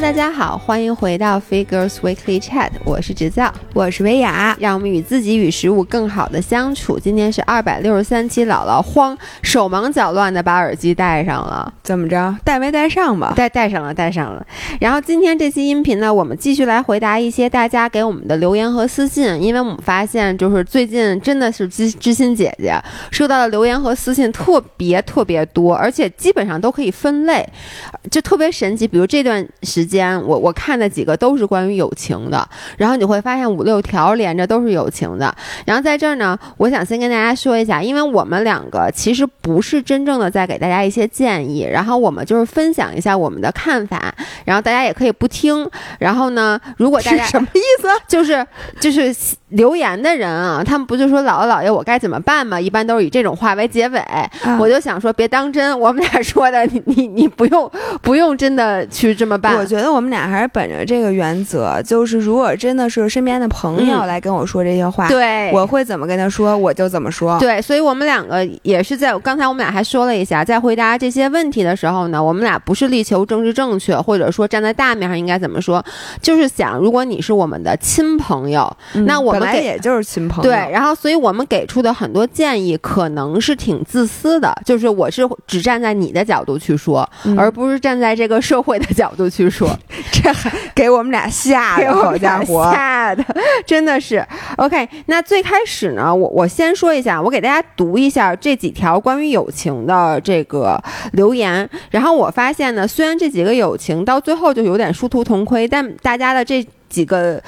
大家好，欢迎回到 Figures Weekly Chat，我是直造，我是维雅，让我们与自己与食物更好的相处。今天是二百六十三期，姥姥慌，手忙脚乱的把耳机戴上了，怎么着？戴没戴上吧？戴戴上了，戴上了。然后今天这期音频呢，我们继续来回答一些大家给我们的留言和私信，因为我们发现就是最近真的是知知心姐姐收到的留言和私信特别特别多，而且基本上都可以分类，就特别神奇。比如这段时间。我我看的几个都是关于友情的，然后你会发现五六条连着都是友情的。然后在这儿呢，我想先跟大家说一下，因为我们两个其实不是真正的在给大家一些建议，然后我们就是分享一下我们的看法，然后大家也可以不听。然后呢，如果大家什么意思？就是就是留言的人啊，他们不就说姥姥姥爷我该怎么办吗？一般都是以这种话为结尾。我就想说别当真，我们俩说的，你你你不用不用真的去这么办。我觉得。我们俩还是本着这个原则，就是如果真的是身边的朋友来跟我说这些话，对，我会怎么跟他说，我就怎么说。对，所以我们两个也是在刚才我们俩还说了一下，在回答这些问题的时候呢，我们俩不是力求政治正确，或者说站在大面上应该怎么说，就是想，如果你是我们的亲朋友，那我们也就是亲朋友。对，然后所以我们给出的很多建议可能是挺自私的，就是我是只站在你的角度去说，而不是站在这个社会的角度去说。这还 给我们俩吓的，好家伙，吓的真的是。OK，那最开始呢，我我先说一下，我给大家读一下这几条关于友情的这个留言。然后我发现呢，虽然这几个友情到最后就有点殊途同归，但大家的这几个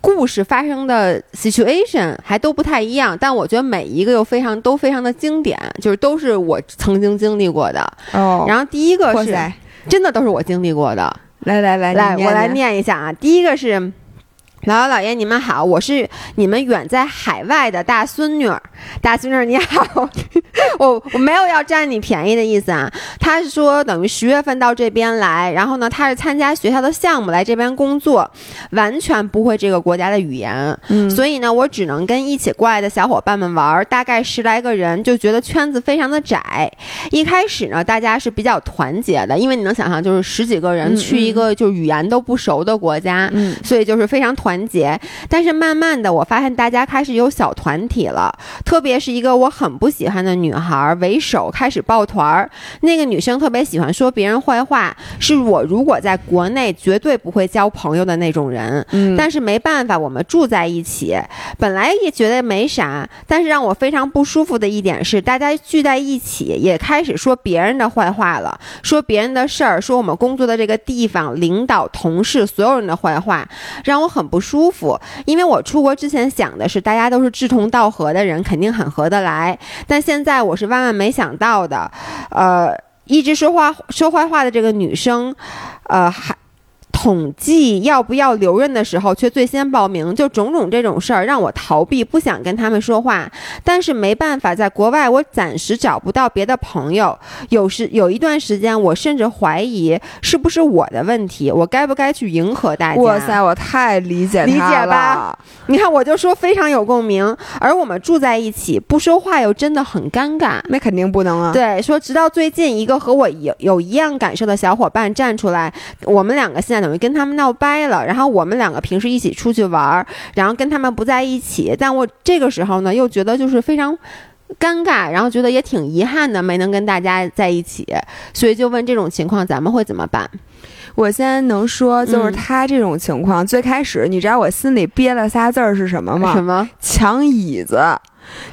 故事发生的 situation 还都不太一样。但我觉得每一个又非常都非常的经典，就是都是我曾经经历过的。哦，然后第一个是真的都是我经历过的。来来来来，我来念一下啊！第一个是。姥姥姥爷，你们好，我是你们远在海外的大孙女儿。大孙女儿你好，我我没有要占你便宜的意思啊。他是说等于十月份到这边来，然后呢，他是参加学校的项目来这边工作，完全不会这个国家的语言，嗯，所以呢，我只能跟一起过来的小伙伴们玩，大概十来个人，就觉得圈子非常的窄。一开始呢，大家是比较团结的，因为你能想象，就是十几个人去一个就是语言都不熟的国家，嗯，所以就是非常团。团结，但是慢慢的，我发现大家开始有小团体了。特别是一个我很不喜欢的女孩为首开始抱团儿。那个女生特别喜欢说别人坏话，是我如果在国内绝对不会交朋友的那种人。嗯，但是没办法，我们住在一起，本来也觉得没啥。但是让我非常不舒服的一点是，大家聚在一起也开始说别人的坏话了，说别人的事儿，说我们工作的这个地方、领导、同事所有人的坏话，让我很不。不舒服，因为我出国之前想的是大家都是志同道合的人，肯定很合得来。但现在我是万万没想到的，呃，一直说话说坏话的这个女生，呃，还。统计要不要留任的时候，却最先报名，就种种这种事儿让我逃避，不想跟他们说话。但是没办法，在国外我暂时找不到别的朋友。有时有一段时间，我甚至怀疑是不是我的问题，我该不该去迎合大家？哇塞，我太理解理解吧？你看，我就说非常有共鸣。而我们住在一起，不说话又真的很尴尬。那肯定不能啊。对，说直到最近，一个和我有有一样感受的小伙伴站出来，我们两个现在等于跟他们闹掰了，然后我们两个平时一起出去玩儿，然后跟他们不在一起，但我这个时候呢又觉得就是非常尴尬，然后觉得也挺遗憾的，没能跟大家在一起，所以就问这种情况咱们会怎么办？我先能说，就是他这种情况，最开始你知道我心里憋了仨字儿是什么吗？什么？抢椅子。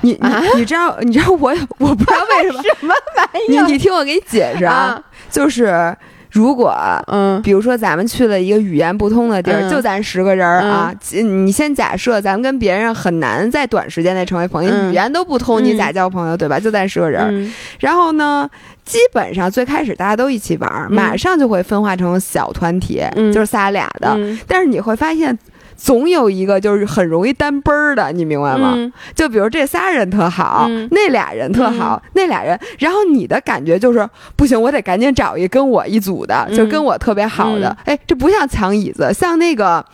你你你知道你知道我我不知道为什么 什么玩意？你你听我给你解释啊，就是。如果嗯，比如说咱们去了一个语言不通的地儿，就咱十个人啊，你先假设咱们跟别人很难在短时间内成为朋友，语言都不通，你咋交朋友对吧？就咱十个人，然后呢，基本上最开始大家都一起玩，马上就会分化成小团体，就是仨俩的，但是你会发现。总有一个就是很容易单奔儿的，你明白吗？就比如这仨人特好，那俩人特好，那俩人，然后你的感觉就是不行，我得赶紧找一跟我一组的，就跟我特别好的。哎，这不像抢椅子，像那个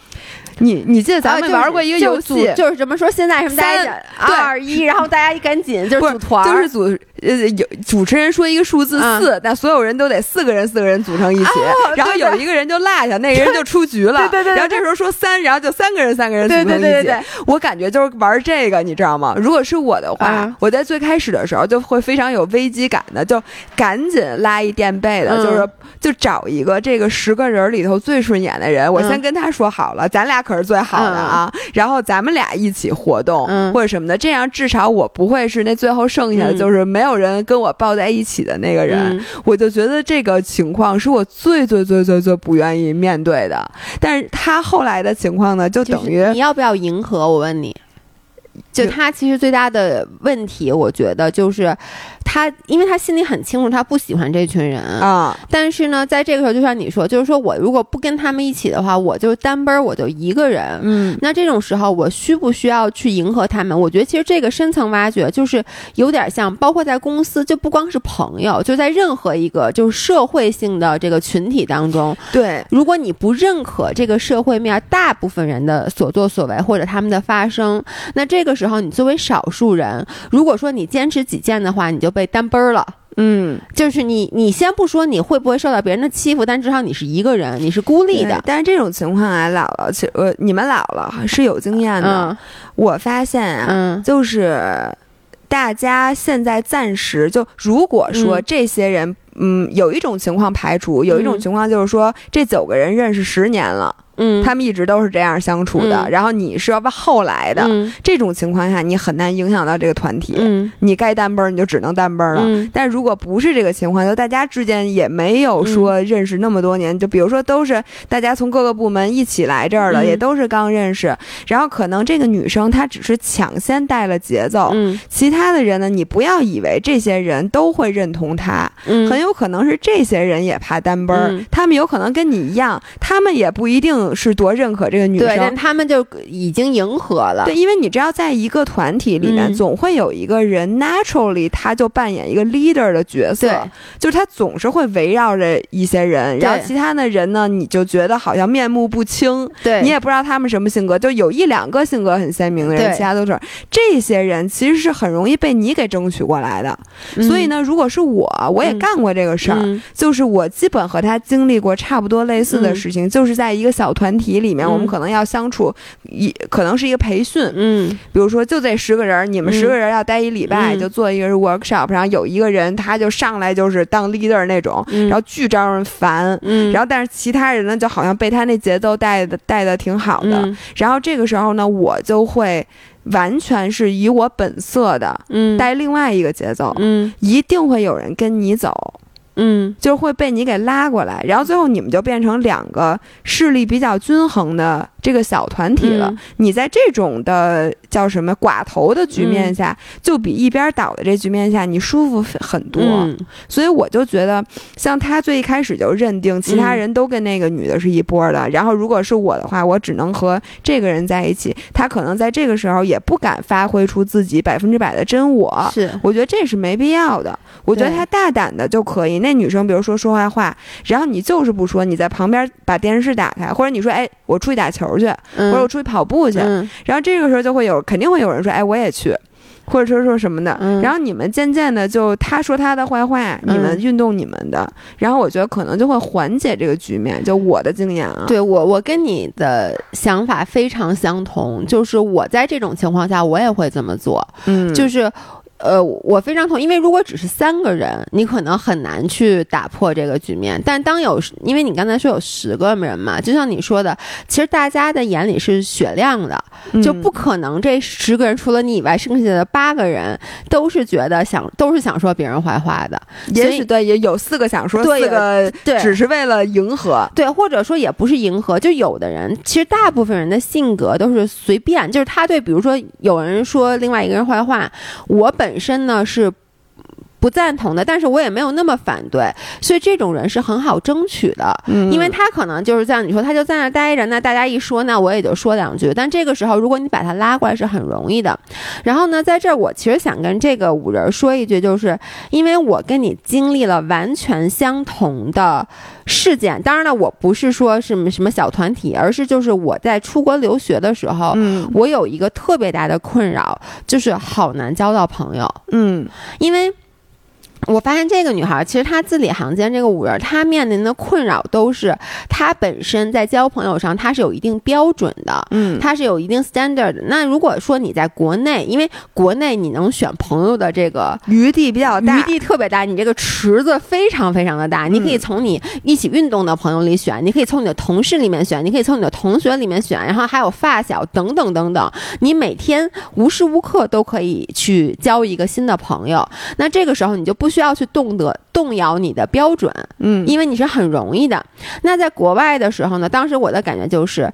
你你记得咱们玩过一个游戏，就是怎么说？现在什么？三二一，然后大家一赶紧就是组团，就是组呃有主持人说一个数字四，但所有人都得四个人四个人组成一起，然后有一个人就落下，那个人就出局了。对对对。然后这时候说三，然后就三个人三个人组成一起。对对对。我感觉就是玩这个，你知道吗？如果是我的话，我在最开始的时候就会非常有危机感的，就赶紧拉一垫背的，就是就找一个这个十个人里头最顺眼的人，我先跟他说好了，咱俩可是最好的啊。然后咱们俩一起活动或者什么的，这样至少我不会是那最后剩下的就是没有人跟我抱在一起的那个人。我就觉得这个情况是我最最最最最不愿意面对的。但是他后来的情况呢，就等于你要不要迎合？我问你。就他其实最大的问题，我觉得就是他，因为他心里很清楚，他不喜欢这群人啊。但是呢，在这个时候，就像你说，就是说我如果不跟他们一起的话，我就单奔，我就一个人。嗯，那这种时候，我需不需要去迎合他们？我觉得其实这个深层挖掘，就是有点像，包括在公司，就不光是朋友，就在任何一个就是社会性的这个群体当中。对，如果你不认可这个社会面大部分人的所作所为或者他们的发生，那这个。时候，你作为少数人，如果说你坚持己见的话，你就被单奔儿了。嗯，就是你，你先不说你会不会受到别人的欺负，但至少你是一个人，你是孤立的。但是这种情况啊，姥姥，其呃，你们姥姥是有经验的。我发现啊，就是大家现在暂时就，如果说这些人，嗯，有一种情况排除，有一种情况就是说，这九个人认识十年了。嗯，他们一直都是这样相处的。然后你是要不后来的这种情况下，你很难影响到这个团体。嗯，你该单奔你就只能单奔了。但如果不是这个情况，就大家之间也没有说认识那么多年，就比如说都是大家从各个部门一起来这儿了，也都是刚认识。然后可能这个女生她只是抢先带了节奏，嗯，其他的人呢，你不要以为这些人都会认同她，嗯，很有可能是这些人也怕单奔，他们有可能跟你一样，他们也不一定。是多认可这个女生，但他们就已经迎合了。对，因为你知道，在一个团体里面，总会有一个人 naturally 他就扮演一个 leader 的角色，就是他总是会围绕着一些人，然后其他的人呢，你就觉得好像面目不清，对。你也不知道他们什么性格，就有一两个性格很鲜明的人，其他都是。这些人，其实是很容易被你给争取过来的。所以呢，如果是我，我也干过这个事儿，就是我基本和他经历过差不多类似的事情，就是在一个小。团体里面，我们可能要相处一，可能是一个培训，嗯，比如说就这十个人，你们十个人要待一礼拜，就做一个 workshop，然后有一个人他就上来就是当 leader 那种，然后巨招人烦，嗯，然后但是其他人呢就好像被他那节奏带的带的挺好的，然后这个时候呢，我就会完全是以我本色的，嗯，带另外一个节奏，嗯，一定会有人跟你走。嗯，就会被你给拉过来，然后最后你们就变成两个势力比较均衡的这个小团体了。你在这种的叫什么寡头的局面下，就比一边倒的这局面下你舒服很多。所以我就觉得，像他最一开始就认定其他人都跟那个女的是一波的，然后如果是我的话，我只能和这个人在一起。他可能在这个时候也不敢发挥出自己百分之百的真我。是，我觉得这是没必要的。我觉得他大胆的就可以。那女生，比如说说坏话，然后你就是不说，你在旁边把电视打开，或者你说，哎，我出去打球去，或者我出去跑步去，然后这个时候就会有，肯定会有人说，哎，我也去，或者说说什么的，然后你们渐渐的就他说他的坏话，你们运动你们的，然后我觉得可能就会缓解这个局面。就我的经验啊，对我，我跟你的想法非常相同，就是我在这种情况下，我也会这么做，嗯，就是。呃，我非常同意，因为如果只是三个人，你可能很难去打破这个局面。但当有，因为你刚才说有十个人嘛，就像你说的，其实大家的眼里是雪亮的，就不可能这十个人除了你以外，剩下的八个人都是觉得想都是想说别人坏话的。也许对，也有四个想说，四个对，只是为了迎合，对，或者说也不是迎合，就有的人其实大部分人的性格都是随便，就是他对，比如说有人说另外一个人坏话，我本。本身呢是不赞同的，但是我也没有那么反对，所以这种人是很好争取的，因为他可能就是像你说，他就在那待着，那大家一说，那我也就说两句。但这个时候，如果你把他拉过来，是很容易的。然后呢，在这儿我其实想跟这个五人说一句，就是因为我跟你经历了完全相同的事件。当然了，我不是说什么什么小团体，而是就是我在出国留学的时候，嗯，我有一个特别大的困扰，就是好难交到朋友，嗯，因为。我发现这个女孩，其实她字里行间这个五人，她面临的困扰都是她本身在交朋友上，她是有一定标准的，嗯，她是有一定 standard 的。那如果说你在国内，因为国内你能选朋友的这个余地比较大，余地特别大，你这个池子非常非常的大，你可以从你一起运动的朋友里选，你可以从你的同事里面选，你可以从你的同学里面选，然后还有发小等等等等，你每天无时无刻都可以去交一个新的朋友。那这个时候你就不。需要去动得动摇你的标准，嗯，因为你是很容易的。那在国外的时候呢，当时我的感觉就是，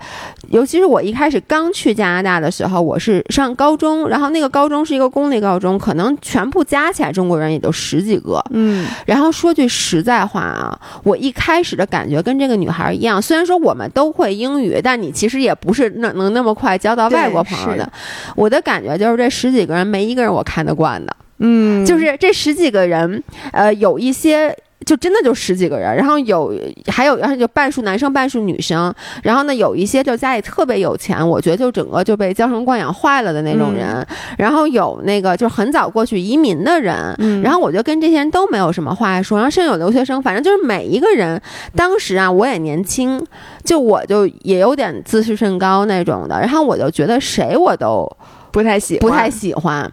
尤其是我一开始刚去加拿大的时候，我是上高中，然后那个高中是一个公立高中，可能全部加起来中国人也就十几个，嗯。然后说句实在话啊，我一开始的感觉跟这个女孩一样，虽然说我们都会英语，但你其实也不是能能那么快交到外国朋友的。我的感觉就是这十几个人没一个人我看得惯的。嗯，就是这十几个人，呃，有一些就真的就十几个人，然后有还有然后就半数男生半数女生，然后呢有一些就家里特别有钱，我觉得就整个就被娇生惯养坏了的那种人，然后有那个就是很早过去移民的人，然后我就跟这些人都没有什么话说，然后甚至有留学生，反正就是每一个人，当时啊我也年轻，就我就也有点自视甚高那种的，然后我就觉得谁我都不太喜不太喜欢。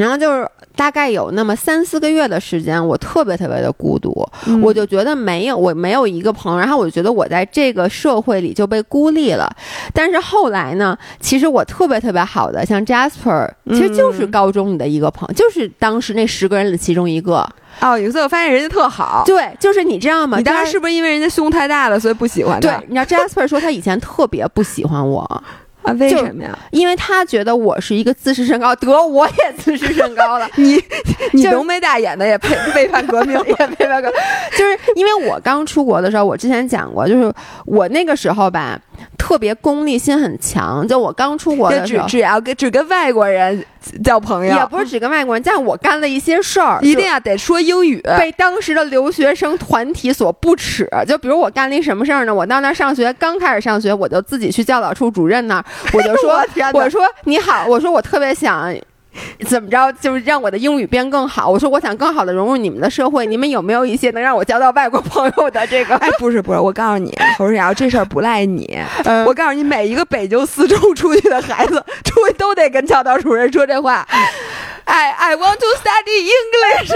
然后就是大概有那么三四个月的时间，我特别特别的孤独，我就觉得没有我没有一个朋友，然后我就觉得我在这个社会里就被孤立了。但是后来呢，其实我特别特别好的，像 Jasper，其实就是高中里的一个朋友，就是当时那十个人的其中一个。哦，有一次我发现人家特好，对，就是你知道吗？你当时是不是因为人家胸太大了，所以不喜欢他？对，你知道 Jasper 说他以前特别不喜欢我。啊，为什么呀？因为他觉得我是一个自视甚高，得我也自视甚高了。你 你浓眉大眼的也背背叛革命，也背叛革，就是因为我刚出国的时候，我之前讲过，就是我那个时候吧。特别功利心很强，就我刚出国的时候，只要跟只跟外国人交朋友，也不是只跟外国人，但我干了一些事儿，一定要得说英语，被当时的留学生团体所不耻。就比如我干了一什么事儿呢？我到那儿上学，刚开始上学，我就自己去教导处主任那儿，我就说，我说你好，我说我特别想。怎么着？就是让我的英语变更好。我说，我想更好的融入你们的社会。你们有没有一些能让我交到外国朋友的这个？哎，不是不是，我告诉你，侯世瑶，这事儿不赖你。我告诉你，每一个北京四中出去的孩子，出去都得跟教导主任说这话。I I want to study English。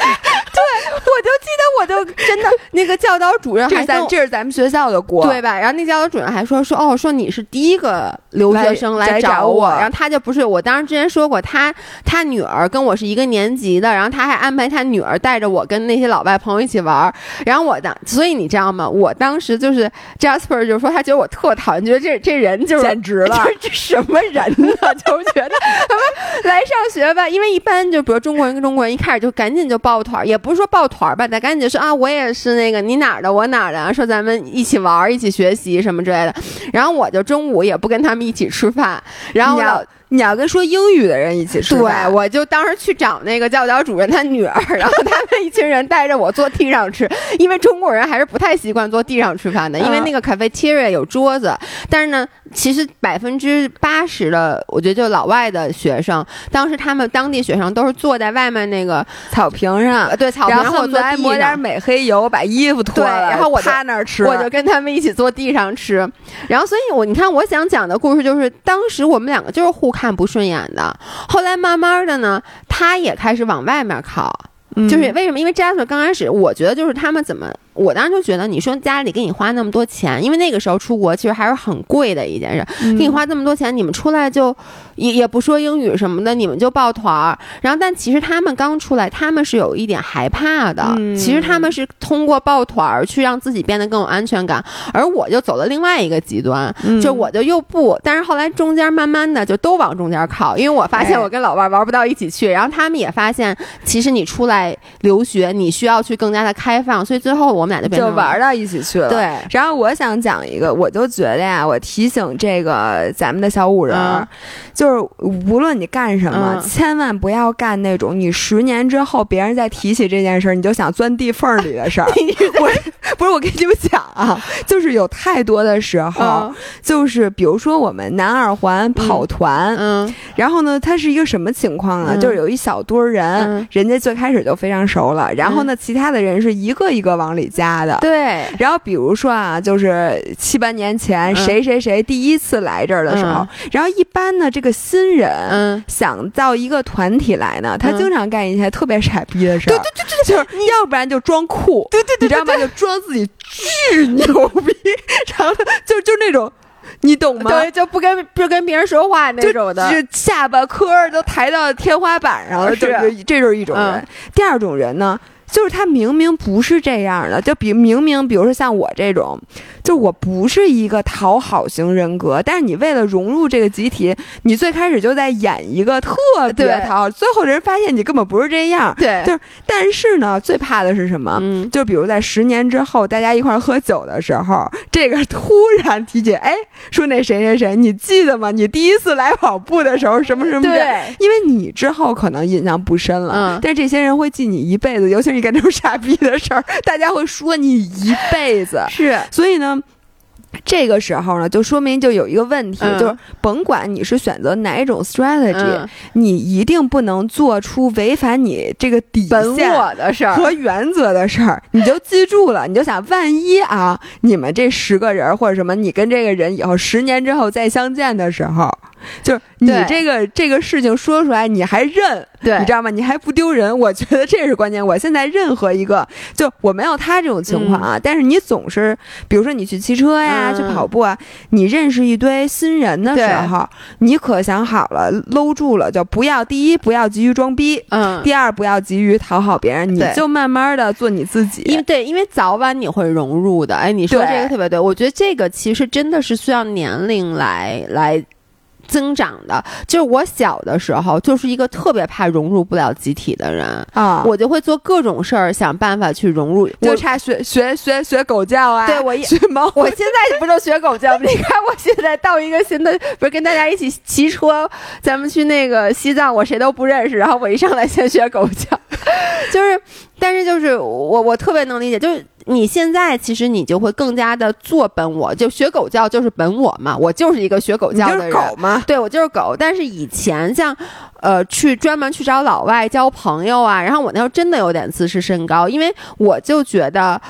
对，我就记得，我就真的那个教导主任，这是咱这是咱们学校的锅，对吧？然后那教导主任还说说哦，说你是第一个留学生来找我，然后他就不是我，当时之前说过，他他女儿跟我是一个年级的，然后他还安排他女儿带着我跟那些老外朋友一起玩，然后我当，所以你知道吗？我当时就是 Jasper 就说他觉得我特讨厌，觉得这这人就是简直了，这什么人呢？就觉得 来上学吧，因为一般就比如中国人跟中国人一开始就赶紧就报。抱团也不是说抱团吧，得赶紧说啊，我也是那个你哪儿的，我哪儿的，说咱们一起玩，一起学习什么之类的。然后我就中午也不跟他们一起吃饭，然后老。你要跟说英语的人一起吃饭，对，我就当时去找那个教导主任他女儿，然后他们一群人带着我坐地上吃，因为中国人还是不太习惯坐地上吃饭的，因为那个 cafeteria 有桌子，但是呢，其实百分之八十的，我觉得就老外的学生，当时他们当地学生都是坐在外面那个草坪上，对，草坪上坐地抹点美黑油，把衣服脱了，然后我趴那儿吃，我就跟他们一起坐地上吃，然后所以，我你看，我想讲的故事就是，当时我们两个就是互。看不顺眼的，后来慢慢的呢，他也开始往外面靠，就是为什么？因为 Jasper 刚开始，我觉得就是他们怎么。我当时就觉得，你说家里给你花那么多钱，因为那个时候出国其实还是很贵的一件事，给你花这么多钱，你们出来就也也不说英语什么的，你们就抱团儿。然后，但其实他们刚出来，他们是有一点害怕的。其实他们是通过抱团儿去让自己变得更有安全感，而我就走了另外一个极端，就我就又不。但是后来中间慢慢的就都往中间靠，因为我发现我跟老伴玩不到一起去，然后他们也发现，其实你出来留学，你需要去更加的开放，所以最后我们俩就变就玩到一起去了。对。然后我想讲一个，我就觉得呀，我提醒这个咱们的小五人，就是无论你干什么，千万不要干那种你十年之后别人再提起这件事儿，你就想钻地缝里的事儿。我不是我跟你们讲啊，就是有太多的时候，就是比如说我们南二环跑团，嗯，然后呢，它是一个什么情况呢？就是有一小堆人，人家最开始就非常熟了，然后呢，其他的人是一个一个往里加的，对。然后比如说啊，就是七八年前谁谁谁第一次来这儿的时候，然后一般呢，这个新人想到一个团体来呢，他经常干一些特别傻逼的事儿，对对对对，就是要不然就装酷，对对对，你知道吗？就装自己巨牛逼，然后就就那种。你懂吗？对，就不跟不跟别人说话那种的，就下巴颏都抬到天花板上了，就是这就是一种人。第二种人呢？就是他明明不是这样的，就比明明，比如说像我这种，就我不是一个讨好型人格，但是你为了融入这个集体，你最开始就在演一个特别讨好，最后人发现你根本不是这样。对，就是，但是呢，最怕的是什么？嗯，就比如在十年之后，大家一块喝酒的时候，这个突然提起，哎，说那谁谁谁，你记得吗？你第一次来跑步的时候，什么什么？对，因为你之后可能印象不深了，嗯，但是这些人会记你一辈子，尤其是你。干这种傻逼的事儿，大家会说你一辈子。是，所以呢，这个时候呢，就说明就有一个问题，就是甭管你是选择哪种 strategy，你一定不能做出违反你这个底线的事儿和原则的事儿。你就记住了，你就想，万一啊，你们这十个人或者什么，你跟这个人以后十年之后再相见的时候。就是你这个这个事情说出来，你还认，对，你知道吗？你还不丢人，我觉得这是关键。我现在任何一个，就我没有他这种情况啊，但是你总是，比如说你去骑车呀，去跑步啊，你认识一堆新人的时候，你可想好了，搂住了，就不要第一不要急于装逼，嗯，第二不要急于讨好别人，你就慢慢的做你自己，因为对，因为早晚你会融入的。哎，你说这个特别对，我觉得这个其实真的是需要年龄来来。增长的，就是我小的时候就是一个特别怕融入不了集体的人啊，我就会做各种事儿想办法去融入，就差学学学学狗叫啊，对我 学猫，我现在不就学狗叫？你看我现在到一个新的，不是跟大家一起骑车，咱们去那个西藏，我谁都不认识，然后我一上来先学狗叫，就是，但是就是我我特别能理解，就是。你现在其实你就会更加的做本我，就学狗叫就是本我嘛，我就是一个学狗叫的人。狗吗？对，我就是狗。但是以前像，呃，去专门去找老外交朋友啊，然后我那时候真的有点自视甚高，因为我就觉得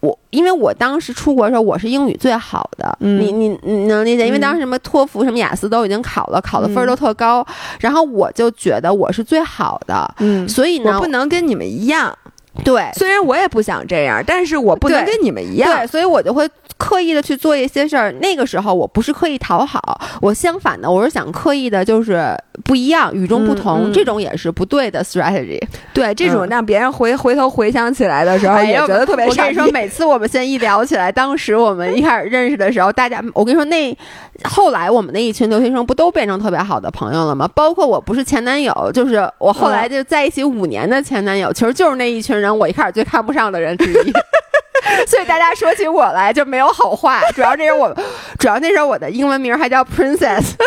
我，因为我当时出国的时候我是英语最好的，你你你能理解？因为当时什么托福、什么雅思都已经考了，考的分儿都特高，然后我就觉得我是最好的，嗯，所以呢，我不能跟你们一样。对，虽然我也不想这样，但是我不能跟你们一样，对，所以我就会刻意的去做一些事儿。那个时候我不是刻意讨好，我相反的，我是想刻意的，就是不一样，与众不同，这种也是不对的 strategy。对，这种让别人回回头回想起来的时候，也觉得特别。我跟你说，每次我们现在一聊起来，当时我们一开始认识的时候，大家，我跟你说，那后来我们那一群留学生不都变成特别好的朋友了吗？包括我不是前男友，就是我后来就在一起五年的前男友，其实就是那一群。人我一开始最看不上的人之一，所以大家说起我来就没有好话。主要这是我，主要那时候我的英文名还叫 Princess，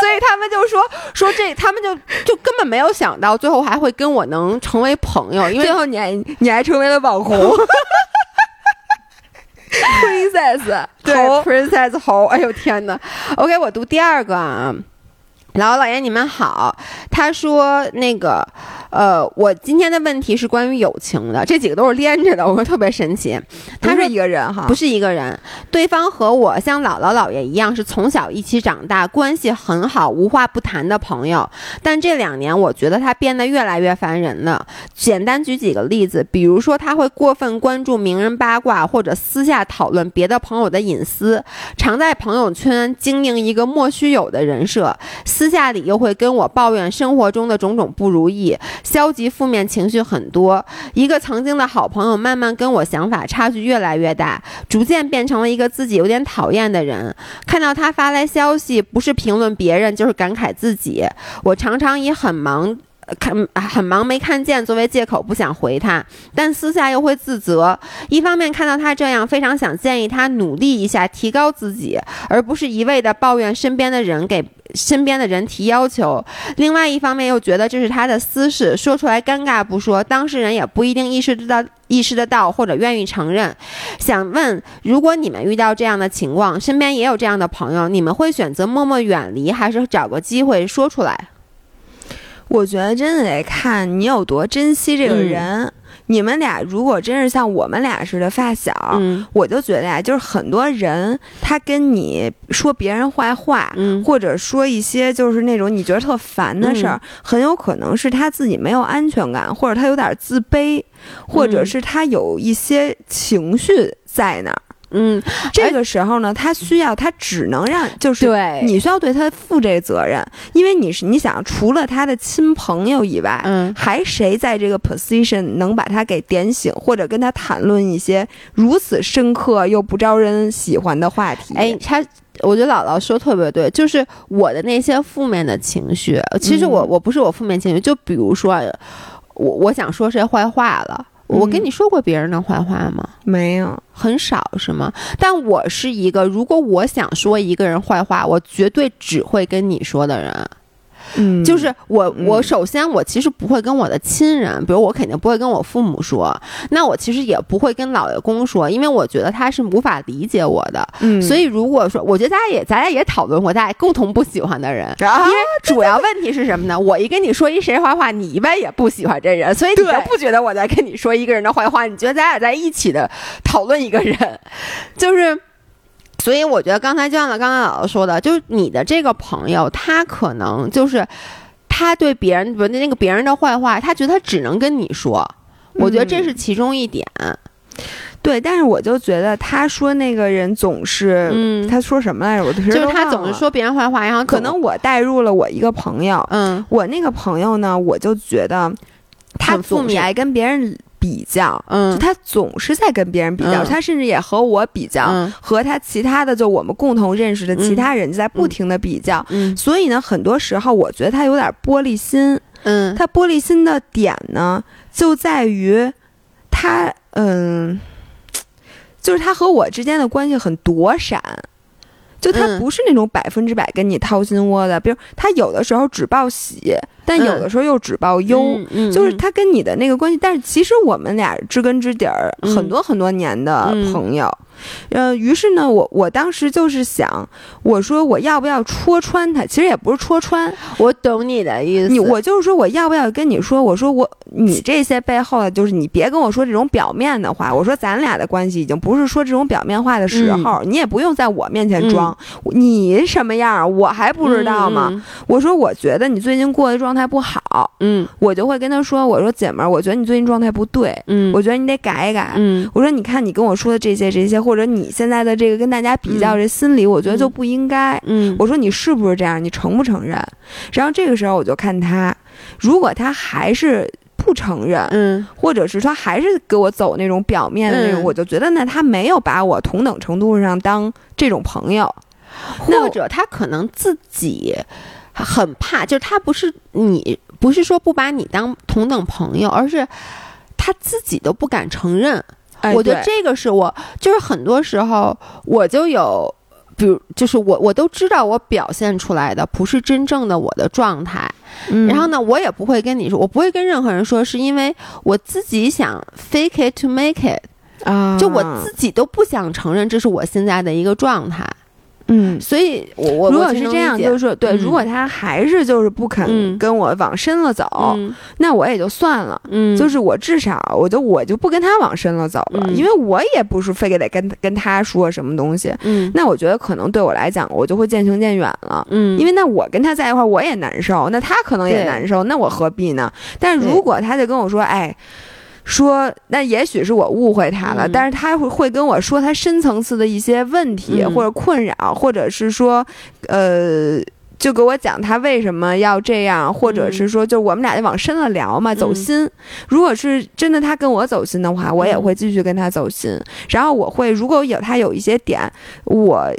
所以他们就说说这，他们就就根本没有想到最后还会跟我能成为朋友，因为最后你还你还成为了网红。Princess，对，Princess 猴，哎呦天哪！OK，我读第二个啊。老老爷，你们好。他说：“那个，呃，我今天的问题是关于友情的，这几个都是连着的，我说特别神奇。他是一个人哈，不是一个人，对方和我像姥姥姥爷一样，是从小一起长大，关系很好，无话不谈的朋友。但这两年，我觉得他变得越来越烦人了。简单举几个例子，比如说他会过分关注名人八卦，或者私下讨论别的朋友的隐私，常在朋友圈经营一个莫须有的人设，私下里又会跟我抱怨生活中的种种不如意。消极负面情绪很多，一个曾经的好朋友，慢慢跟我想法差距越来越大，逐渐变成了一个自己有点讨厌的人。看到他发来消息，不是评论别人，就是感慨自己。我常常以很忙。看很忙没看见作为借口不想回他，但私下又会自责。一方面看到他这样，非常想建议他努力一下，提高自己，而不是一味的抱怨身边的人，给身边的人提要求。另外一方面又觉得这是他的私事，说出来尴尬不说，当事人也不一定意识得到意识得到或者愿意承认。想问，如果你们遇到这样的情况，身边也有这样的朋友，你们会选择默默远离，还是找个机会说出来？我觉得真的得看你有多珍惜这个人。你们俩如果真是像我们俩似的发小，我就觉得呀，就是很多人他跟你说别人坏话，或者说一些就是那种你觉得特烦的事儿，很有可能是他自己没有安全感，或者他有点自卑，或者是他有一些情绪在那儿。嗯，这个时候呢，他需要，他只能让，就是对，你需要对他负这责任，因为你是你想，除了他的亲朋友以外，嗯，还谁在这个 position 能把他给点醒，或者跟他谈论一些如此深刻又不招人喜欢的话题？哎，他，我觉得姥姥说特别对，就是我的那些负面的情绪，其实我我不是我负面情绪，就比如说，我我想说谁坏话了。我跟你说过别人的坏话吗？没有，很少是吗？但我是一个，如果我想说一个人坏话，我绝对只会跟你说的人。嗯，就是我，我首先我其实不会跟我的亲人，比如我肯定不会跟我父母说，那我其实也不会跟老爷公说，因为我觉得他是无法理解我的。嗯，所以如果说，我觉得大家也，咱俩也讨论过，大家共同不喜欢的人，因为主要问题是什么呢？我一跟你说一谁坏话，你一般也不喜欢这人，所以你就不觉得我在跟你说一个人的坏话，你觉得咱俩在一起的讨论一个人，就是。所以我觉得刚才就像刚才姥姥说的，就是你的这个朋友，他可能就是他对别人不那个别人的坏话，他觉得他只能跟你说。我觉得这是其中一点。对，但是我就觉得他说那个人总是，嗯，他说什么来着？我就是他总是说别人坏话，然后可能我带入了我一个朋友，嗯，我那个朋友呢，我就觉得他总是爱跟别人。比较，嗯，他总是在跟别人比较，他甚至也和我比较，和他其他的就我们共同认识的其他人在不停的比较，嗯，所以呢，很多时候我觉得他有点玻璃心，嗯，他玻璃心的点呢，就在于他，嗯，就是他和我之间的关系很躲闪。就他不是那种百分之百跟你掏心窝的，比如他有的时候只报喜，但有的时候又只报忧，就是他跟你的那个关系。但是其实我们俩知根知底儿，很多很多年的朋友。呃，于是呢，我我当时就是想，我说我要不要戳穿他？其实也不是戳穿，我懂你的意思。你我就是说，我要不要跟你说？我说我你这些背后的，就是你别跟我说这种表面的话。我说咱俩的关系已经不是说这种表面话的时候，你也不用在我面前装。你什么样，我还不知道吗？我说我觉得你最近过的状态不好，嗯，我就会跟他说，我说姐们儿，我觉得你最近状态不对，嗯，我觉得你得改一改，嗯，我说你看你跟我说的这些这些。或者你现在的这个跟大家比较这心理，我觉得就不应该。嗯，我说你是不是这样？你承不承认？然后这个时候我就看他，如果他还是不承认，嗯，或者是他还是给我走那种表面的那种，我就觉得那他没有把我同等程度上当这种朋友，或者他可能自己很怕，就是他不是你不是说不把你当同等朋友，而是他自己都不敢承认。我觉得这个是我，就是很多时候我就有，比如就是我我都知道我表现出来的不是真正的我的状态，然后呢，我也不会跟你说，我不会跟任何人说，是因为我自己想 fake it to make it 啊，就我自己都不想承认这是我现在的一个状态。嗯，所以我我如果是这样，就是说，对，如果他还是就是不肯跟我往深了走，那我也就算了。嗯，就是我至少我就我就不跟他往深了走了，因为我也不是非得跟跟他说什么东西。嗯，那我觉得可能对我来讲，我就会渐行渐远了。嗯，因为那我跟他在一块儿，我也难受，那他可能也难受，那我何必呢？但如果他就跟我说，哎。说那也许是我误会他了，但是他会会跟我说他深层次的一些问题或者困扰，或者是说，呃，就给我讲他为什么要这样，或者是说，就我们俩就往深了聊嘛，走心。如果是真的他跟我走心的话，我也会继续跟他走心。然后我会如果有他有一些点，我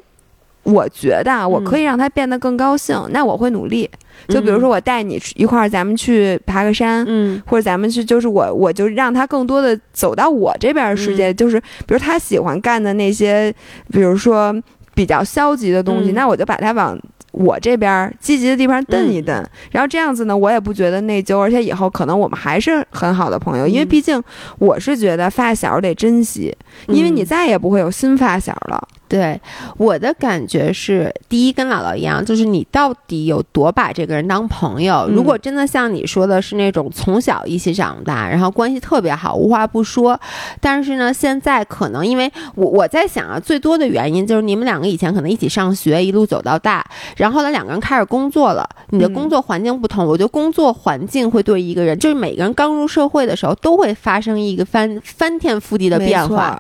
我觉得我可以让他变得更高兴，那我会努力。就比如说，我带你一块儿，咱们去爬个山，嗯，或者咱们去，就是我，我就让他更多的走到我这边的世界，就是比如他喜欢干的那些，比如说比较消极的东西，那我就把他往我这边积极的地方蹬一蹬，然后这样子呢，我也不觉得内疚，而且以后可能我们还是很好的朋友，因为毕竟我是觉得发小得珍惜，因为你再也不会有新发小了。对我的感觉是，第一跟姥姥一样，就是你到底有多把这个人当朋友。如果真的像你说的是那种从小一起长大，然后关系特别好，无话不说，但是呢，现在可能因为我我在想啊，最多的原因就是你们两个以前可能一起上学，一路走到大，然后呢两个人开始工作了，你的工作环境不同，我觉得工作环境会对一个人，就是每个人刚入社会的时候都会发生一个翻翻天覆地的变化。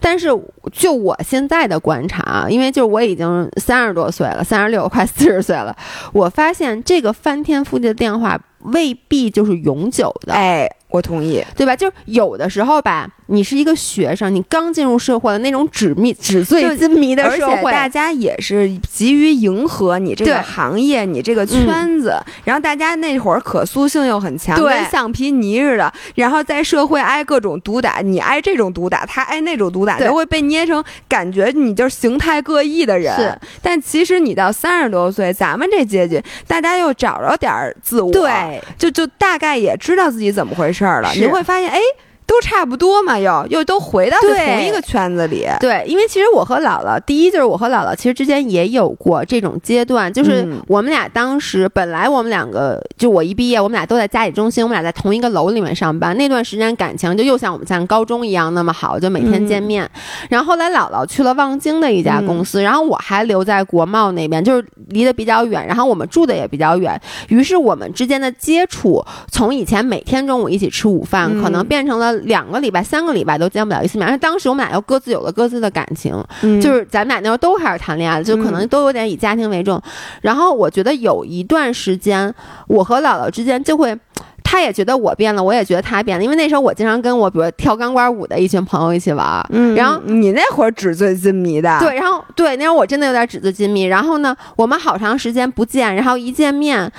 但是就我现在的。观察啊，因为就是我已经三十多岁了，三十六快四十岁了，我发现这个翻天覆地的变化未必就是永久的。哎，我同意，对吧？就是有的时候吧。你是一个学生，你刚进入社会的那种纸密纸醉金迷的社会，大家也是急于迎合你这个行业，你这个圈子。然后大家那会儿可塑性又很强，跟橡皮泥似的。然后在社会挨各种毒打，你挨这种毒打，他挨那种毒打，就会被捏成感觉你就是形态各异的人。是，但其实你到三十多岁，咱们这阶级，大家又找着点自我，对，就就大概也知道自己怎么回事了。你会发现，哎。都差不多嘛，又又都回到同一个圈子里。对，因为其实我和姥姥，第一就是我和姥姥其实之间也有过这种阶段，就是我们俩当时本来我们两个就我一毕业，我们俩都在家里中心，我们俩在同一个楼里面上班。那段时间感情就又像我们像高中一样那么好，就每天见面。然后后来姥姥去了望京的一家公司，然后我还留在国贸那边，就是离得比较远，然后我们住的也比较远。于是我们之间的接触，从以前每天中午一起吃午饭，可能变成了。两个礼拜、三个礼拜都见不了一次面，而且当时我们俩又各自有了各自的感情，就是咱们俩那时候都开始谈恋爱了，就可能都有点以家庭为重。然后我觉得有一段时间，我和姥姥之间就会，他也觉得我变了，我也觉得他变了，因为那时候我经常跟我比如跳钢管舞的一群朋友一起玩，嗯，然后你那会儿纸醉金迷的，对，然后对，那时候我真的有点纸醉金迷。然后呢，我们好长时间不见，然后一见面。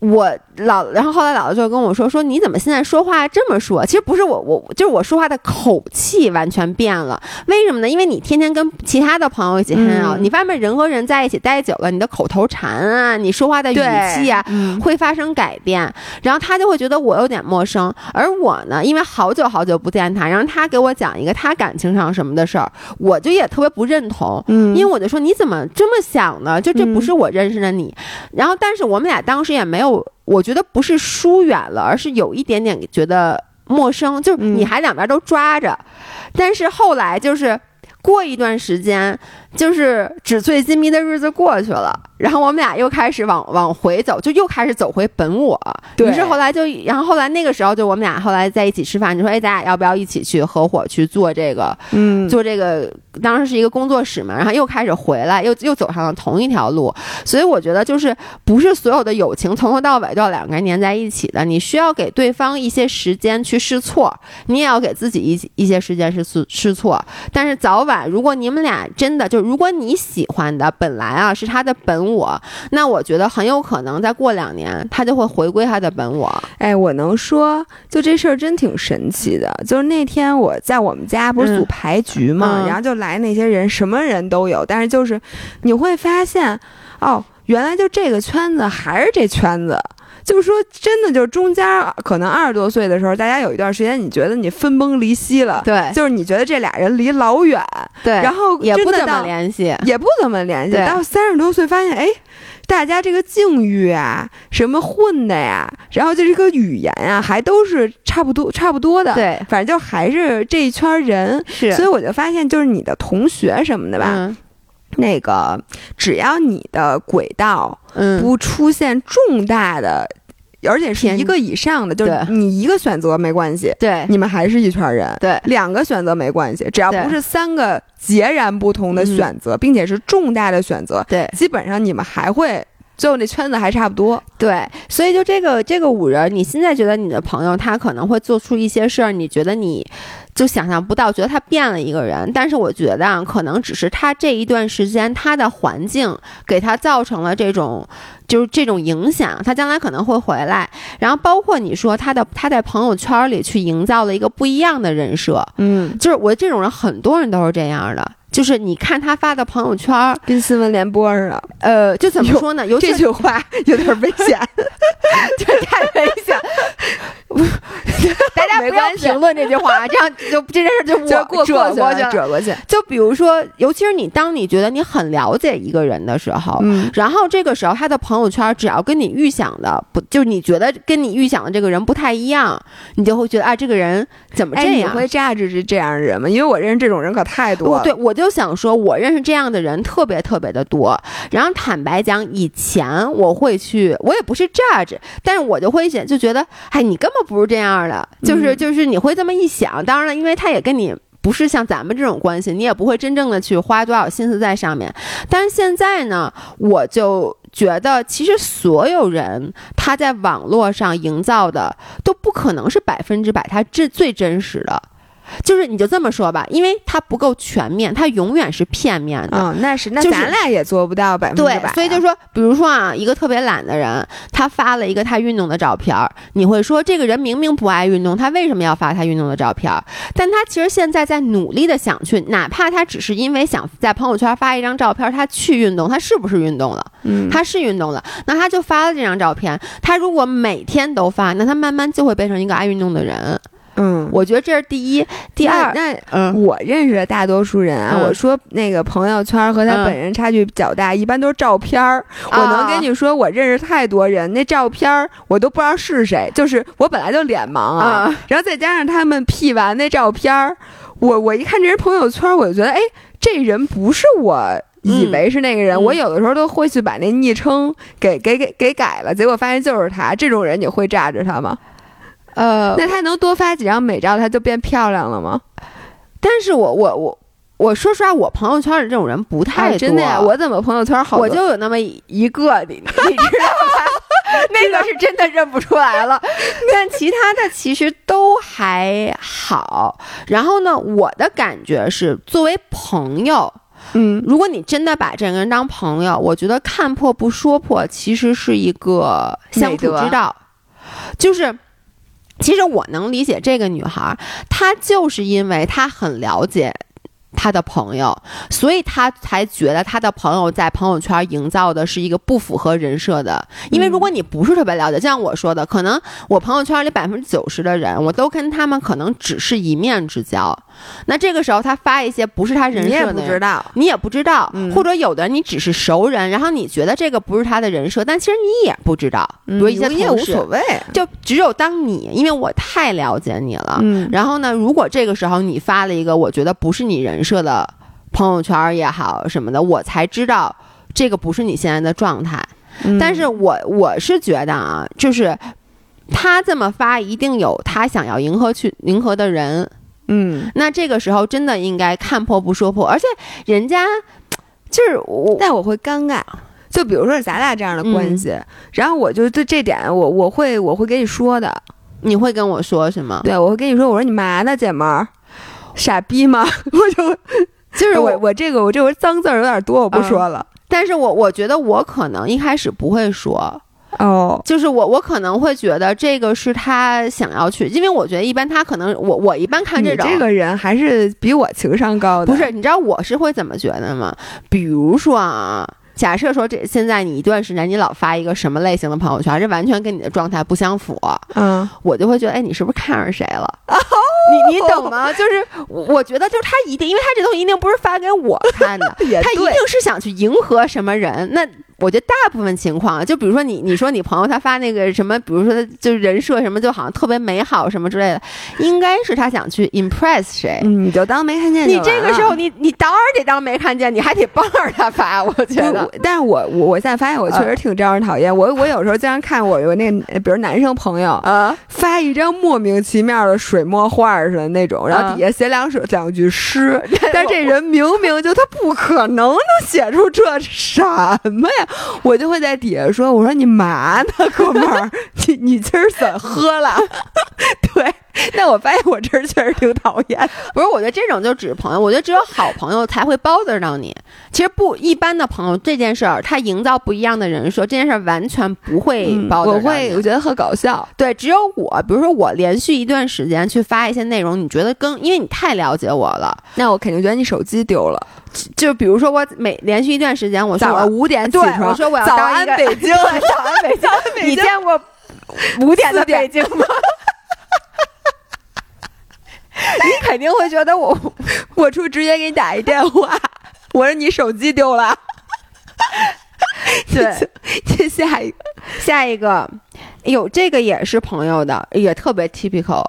我老，然后后来姥姥就跟我说说你怎么现在说话这么说？其实不是我，我就是我说话的口气完全变了。为什么呢？因为你天天跟其他的朋友一起 hang out，你发现人和人在一起待久了，你的口头禅啊，你说话的语气啊，会发生改变。然后他就会觉得我有点陌生。而我呢，因为好久好久不见他，然后他给我讲一个他感情上什么的事儿，我就也特别不认同。嗯，因为我就说你怎么这么想呢？就这不是我认识的你。然后，但是我们俩当时也没有。我觉得不是疏远了，而是有一点点觉得陌生，就是你还两边都抓着，但是后来就是过一段时间，就是纸醉金迷的日子过去了。然后我们俩又开始往往回走，就又开始走回本我。于是后来就，然后后来那个时候就我们俩后来在一起吃饭，你说：“哎，咱俩要不要一起去合伙去做这个？嗯，做这个当时是一个工作室嘛。然后又开始回来，又又走上了同一条路。所以我觉得就是不是所有的友情从头到尾都要两个人粘在一起的，你需要给对方一些时间去试错，你也要给自己一一些时间是试试错。但是早晚，如果你们俩真的就如果你喜欢的本来啊是他的本。我那我觉得很有可能再过两年他就会回归他的本我。哎，我能说，就这事儿真挺神奇的。就是那天我在我们家不是组牌局嘛，然后就来那些人，什么人都有，但是就是你会发现，哦。原来就这个圈子还是这圈子。就是说，真的，就是中间可能二十多岁的时候，大家有一段时间，你觉得你分崩离析了，对，就是你觉得这俩人离老远，对，然后也不怎么联系，也不怎么联系。到三十多岁，发现哎，大家这个境遇啊，什么混的呀，然后就这个语言啊，还都是差不多差不多的，对，反正就还是这一圈人，是。所以我就发现，就是你的同学什么的吧。那个，只要你的轨道不出现重大的，而且是一个以上的，就是你一个选择没关系，对，你们还是一圈人，对，两个选择没关系，只要不是三个截然不同的选择，并且是重大的选择，对，基本上你们还会最后那圈子还差不多，对，所以就这个这个五人，你现在觉得你的朋友他可能会做出一些事儿，你觉得你。就想象不到，觉得他变了一个人。但是我觉得啊，可能只是他这一段时间他的环境给他造成了这种，就是这种影响。他将来可能会回来。然后包括你说他的他在朋友圈里去营造了一个不一样的人设，嗯，就是我这种人很多人都是这样的。就是你看他发的朋友圈，跟新闻联播似的。呃，就怎么说呢？尤其这句话 有点危险，这太危险。大家不要评论这句话，这样就这件事就就过过去了，折过去。就比如说，尤其是你当你觉得你很了解一个人的时候，嗯，然后这个时候他的朋友圈只要跟你预想的不，就是你觉得跟你预想的这个人不太一样，你就会觉得啊，这个人怎么这样？你会榨制是这样的人吗？因为我认识这种人可太多了。对，我就想说，我认识这样的人特别特别的多。然后坦白讲，以前我会去，我也不是 judge，但是我就会想，就觉得，哎，你根本不是这样的。就是就是你会这么一想，当然了，因为他也跟你不是像咱们这种关系，你也不会真正的去花多少心思在上面。但是现在呢，我就觉得其实所有人他在网络上营造的都不可能是百分之百他这最真实的。就是你就这么说吧，因为它不够全面，它永远是片面的。嗯，那是，那咱俩也做不到百分之百。对，所以就说，比如说啊，一个特别懒的人，他发了一个他运动的照片儿，你会说这个人明明不爱运动，他为什么要发他运动的照片儿？但他其实现在在努力的想去，哪怕他只是因为想在朋友圈发一张照片，他去运动，他是不是运动了？嗯，他是运动了，那他就发了这张照片。他如果每天都发，那他慢慢就会变成一个爱运动的人。嗯，我觉得这是第一，第二，那嗯，我认识的大多数人啊，我说那个朋友圈和他本人差距较大，一般都是照片儿。我能跟你说，我认识太多人，那照片儿我都不知道是谁，就是我本来就脸盲啊，然后再加上他们 P 完那照片儿，我我一看这人朋友圈，我就觉得，哎，这人不是我以为是那个人，我有的时候都会去把那昵称给给给给改了，结果发现就是他。这种人你会炸着他吗？呃，那他能多发几张美照，他就变漂亮了吗？但是我我我我说实话，我朋友圈里这种人不太多。真的呀，我怎么朋友圈好？我就有那么一个，你你知道吗？那个是真的认不出来了。但其他的其实都还好。然后呢，我的感觉是，作为朋友，嗯，如果你真的把这个人当朋友，我觉得看破不说破，其实是一个相处之道，就是。其实我能理解这个女孩，她就是因为她很了解。她的朋友，所以她才觉得她的朋友在朋友圈营造的是一个不符合人设的。因为如果你不是特别了解，就像我说的，可能我朋友圈里百分之九十的人，我都跟他们可能只是一面之交。那这个时候他发一些不是他人设的，你也不知道，你也不知道，或者有的人你只是熟人，然后你觉得这个不是他的人设，但其实你也不知道。比如一些也无所谓，就只有当你因为我太了解你了，嗯，然后呢，如果这个时候你发了一个我觉得不是你人。设的朋友圈也好什么的，我才知道这个不是你现在的状态。但是我我是觉得啊，就是他这么发，一定有他想要迎合去迎合的人。嗯，那这个时候真的应该看破不说破，而且人家就是我，但我会尴尬。就比如说咱俩这样的关系，然后我就对这点，我我会我会跟你说的。你会跟我说是吗？对，我会跟你说，我说你嘛呢，姐们儿。傻逼吗？我就就是 我我这个我这回脏字儿有点多，我不说了。但是我我觉得我可能一开始不会说哦，就是我我可能会觉得这个是他想要去，因为我觉得一般他可能我我一般看这种这个人还是比我情商高的。不是，你知道我是会怎么觉得吗？比如说啊，假设说这现在你一段时间你老发一个什么类型的朋友圈，这完全跟你的状态不相符，嗯，我就会觉得，哎，你是不是看上谁了？你你懂吗？就是我觉得，就是他一定，因为他这东西一定不是发给我看的，他一定是想去迎合什么人。那。我觉得大部分情况，就比如说你，你说你朋友他发那个什么，比如说就是人设什么，就好像特别美好什么之类的，应该是他想去 impress 谁，你就当没看见。你这个时候，你你当然得当没看见，你还得帮着他发。我觉得，但是我我我现在发现我确实挺招人讨厌。我我有时候经常看我有那个，比如男生朋友啊，发一张莫名其妙的水墨画似的那种，然后底下写两首两句诗，但这人明明就他不可能能写出这什么呀。我就会在底下说：“我说你嘛呢，哥们儿？你你今儿怎喝了？对，但我发现我这儿确实挺讨厌。不是，我觉得这种就只是朋友。我觉得只有好朋友才会包子到你。其实不一般的朋友，这件事儿他营造不一样的人设，这件事儿完全不会包得我会，我觉得很搞笑。对，只有我，比如说我连续一段时间去发一些内容，你觉得跟，因为你太了解我了，那我肯定觉得你手机丢了。”就比如说我每连续一段时间，我早上五点起床，我说我要早安北京，早安北京，你见过五点的北京吗？你肯定会觉得我，我出直接给你打一电话，我说你手机丢了。对，接下一个，下一个，哎呦，这个也是朋友的，也特别 typical。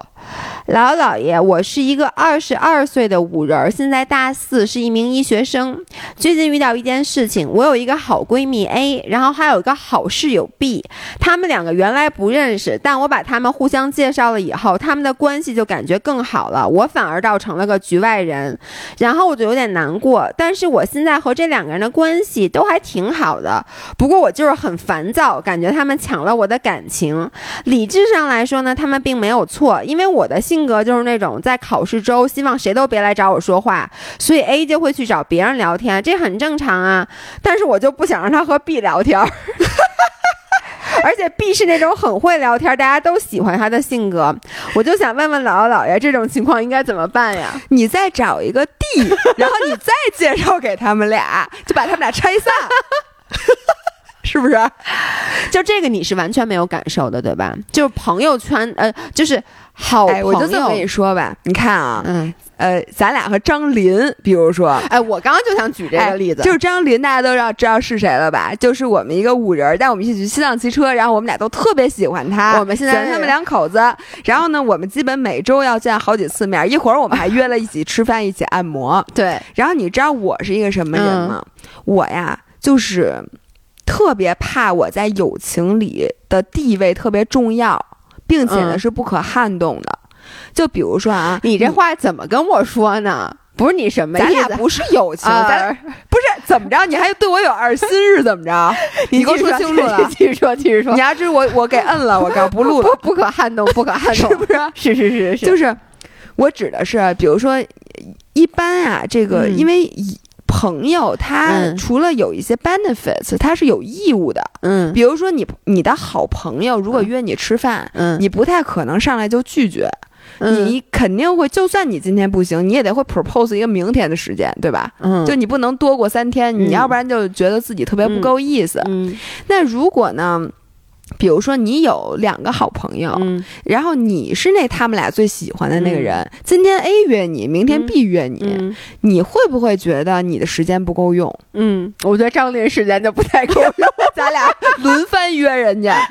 姥姥姥爷，我是一个二十二岁的五人，现在大四，是一名医学生。最近遇到一件事情，我有一个好闺蜜 A，然后还有一个好室友 B，他们两个原来不认识，但我把他们互相介绍了以后，他们的关系就感觉更好了，我反而倒成了个局外人，然后我就有点难过。但是我现在和这两个人的关系都还挺好的，不过我就是很烦躁，感觉他们抢了我的感情。理智上来说呢，他们并没有错，因为我的性。性格就是那种在考试周希望谁都别来找我说话，所以 A 就会去找别人聊天，这很正常啊。但是我就不想让他和 B 聊天，而且 B 是那种很会聊天，大家都喜欢他的性格。我就想问问姥姥姥爷，这种情况应该怎么办呀？你再找一个 D，然后你再介绍给他们俩，就把他们俩拆散，是不是？就这个你是完全没有感受的，对吧？就是朋友圈，呃，就是。好朋友，我就这么跟你说吧，你看啊，嗯，呃，咱俩和张林，比如说，哎，我刚刚就想举这个例子，就是张林，大家都知道知道是谁了吧？就是我们一个五人，带我们一起去西藏骑车，然后我们俩都特别喜欢他，我们现在他们两口子，然后呢，我们基本每周要见好几次面，一会儿我们还约了一起吃饭，一起按摩，对。然后你知道我是一个什么人吗？我呀，就是特别怕我在友情里的地位特别重要。并且呢是不可撼动的，就比如说啊，你这话怎么跟我说呢？不是你什么意思？咱俩不是友情，咱不是怎么着？你还对我有二心是怎么着？你给我说清楚了，继续说，继续说。你要知我我给摁了，我刚不录了，不可撼动，不可撼动，是不是？是是是是，就是我指的是，比如说一般啊，这个因为朋友他除了有一些 benefits，他是有义务的。嗯，比如说你你的好朋友如果约你吃饭，嗯，你不太可能上来就拒绝，你肯定会，就算你今天不行，你也得会 propose 一个明天的时间，对吧？嗯，就你不能多过三天，你要不然就觉得自己特别不够意思。嗯，那如果呢？比如说，你有两个好朋友，然后你是那他们俩最喜欢的那个人。今天 A 约你，明天 B 约你，你会不会觉得你的时间不够用？嗯，我觉得张林时间就不太够用，咱俩轮番约人家。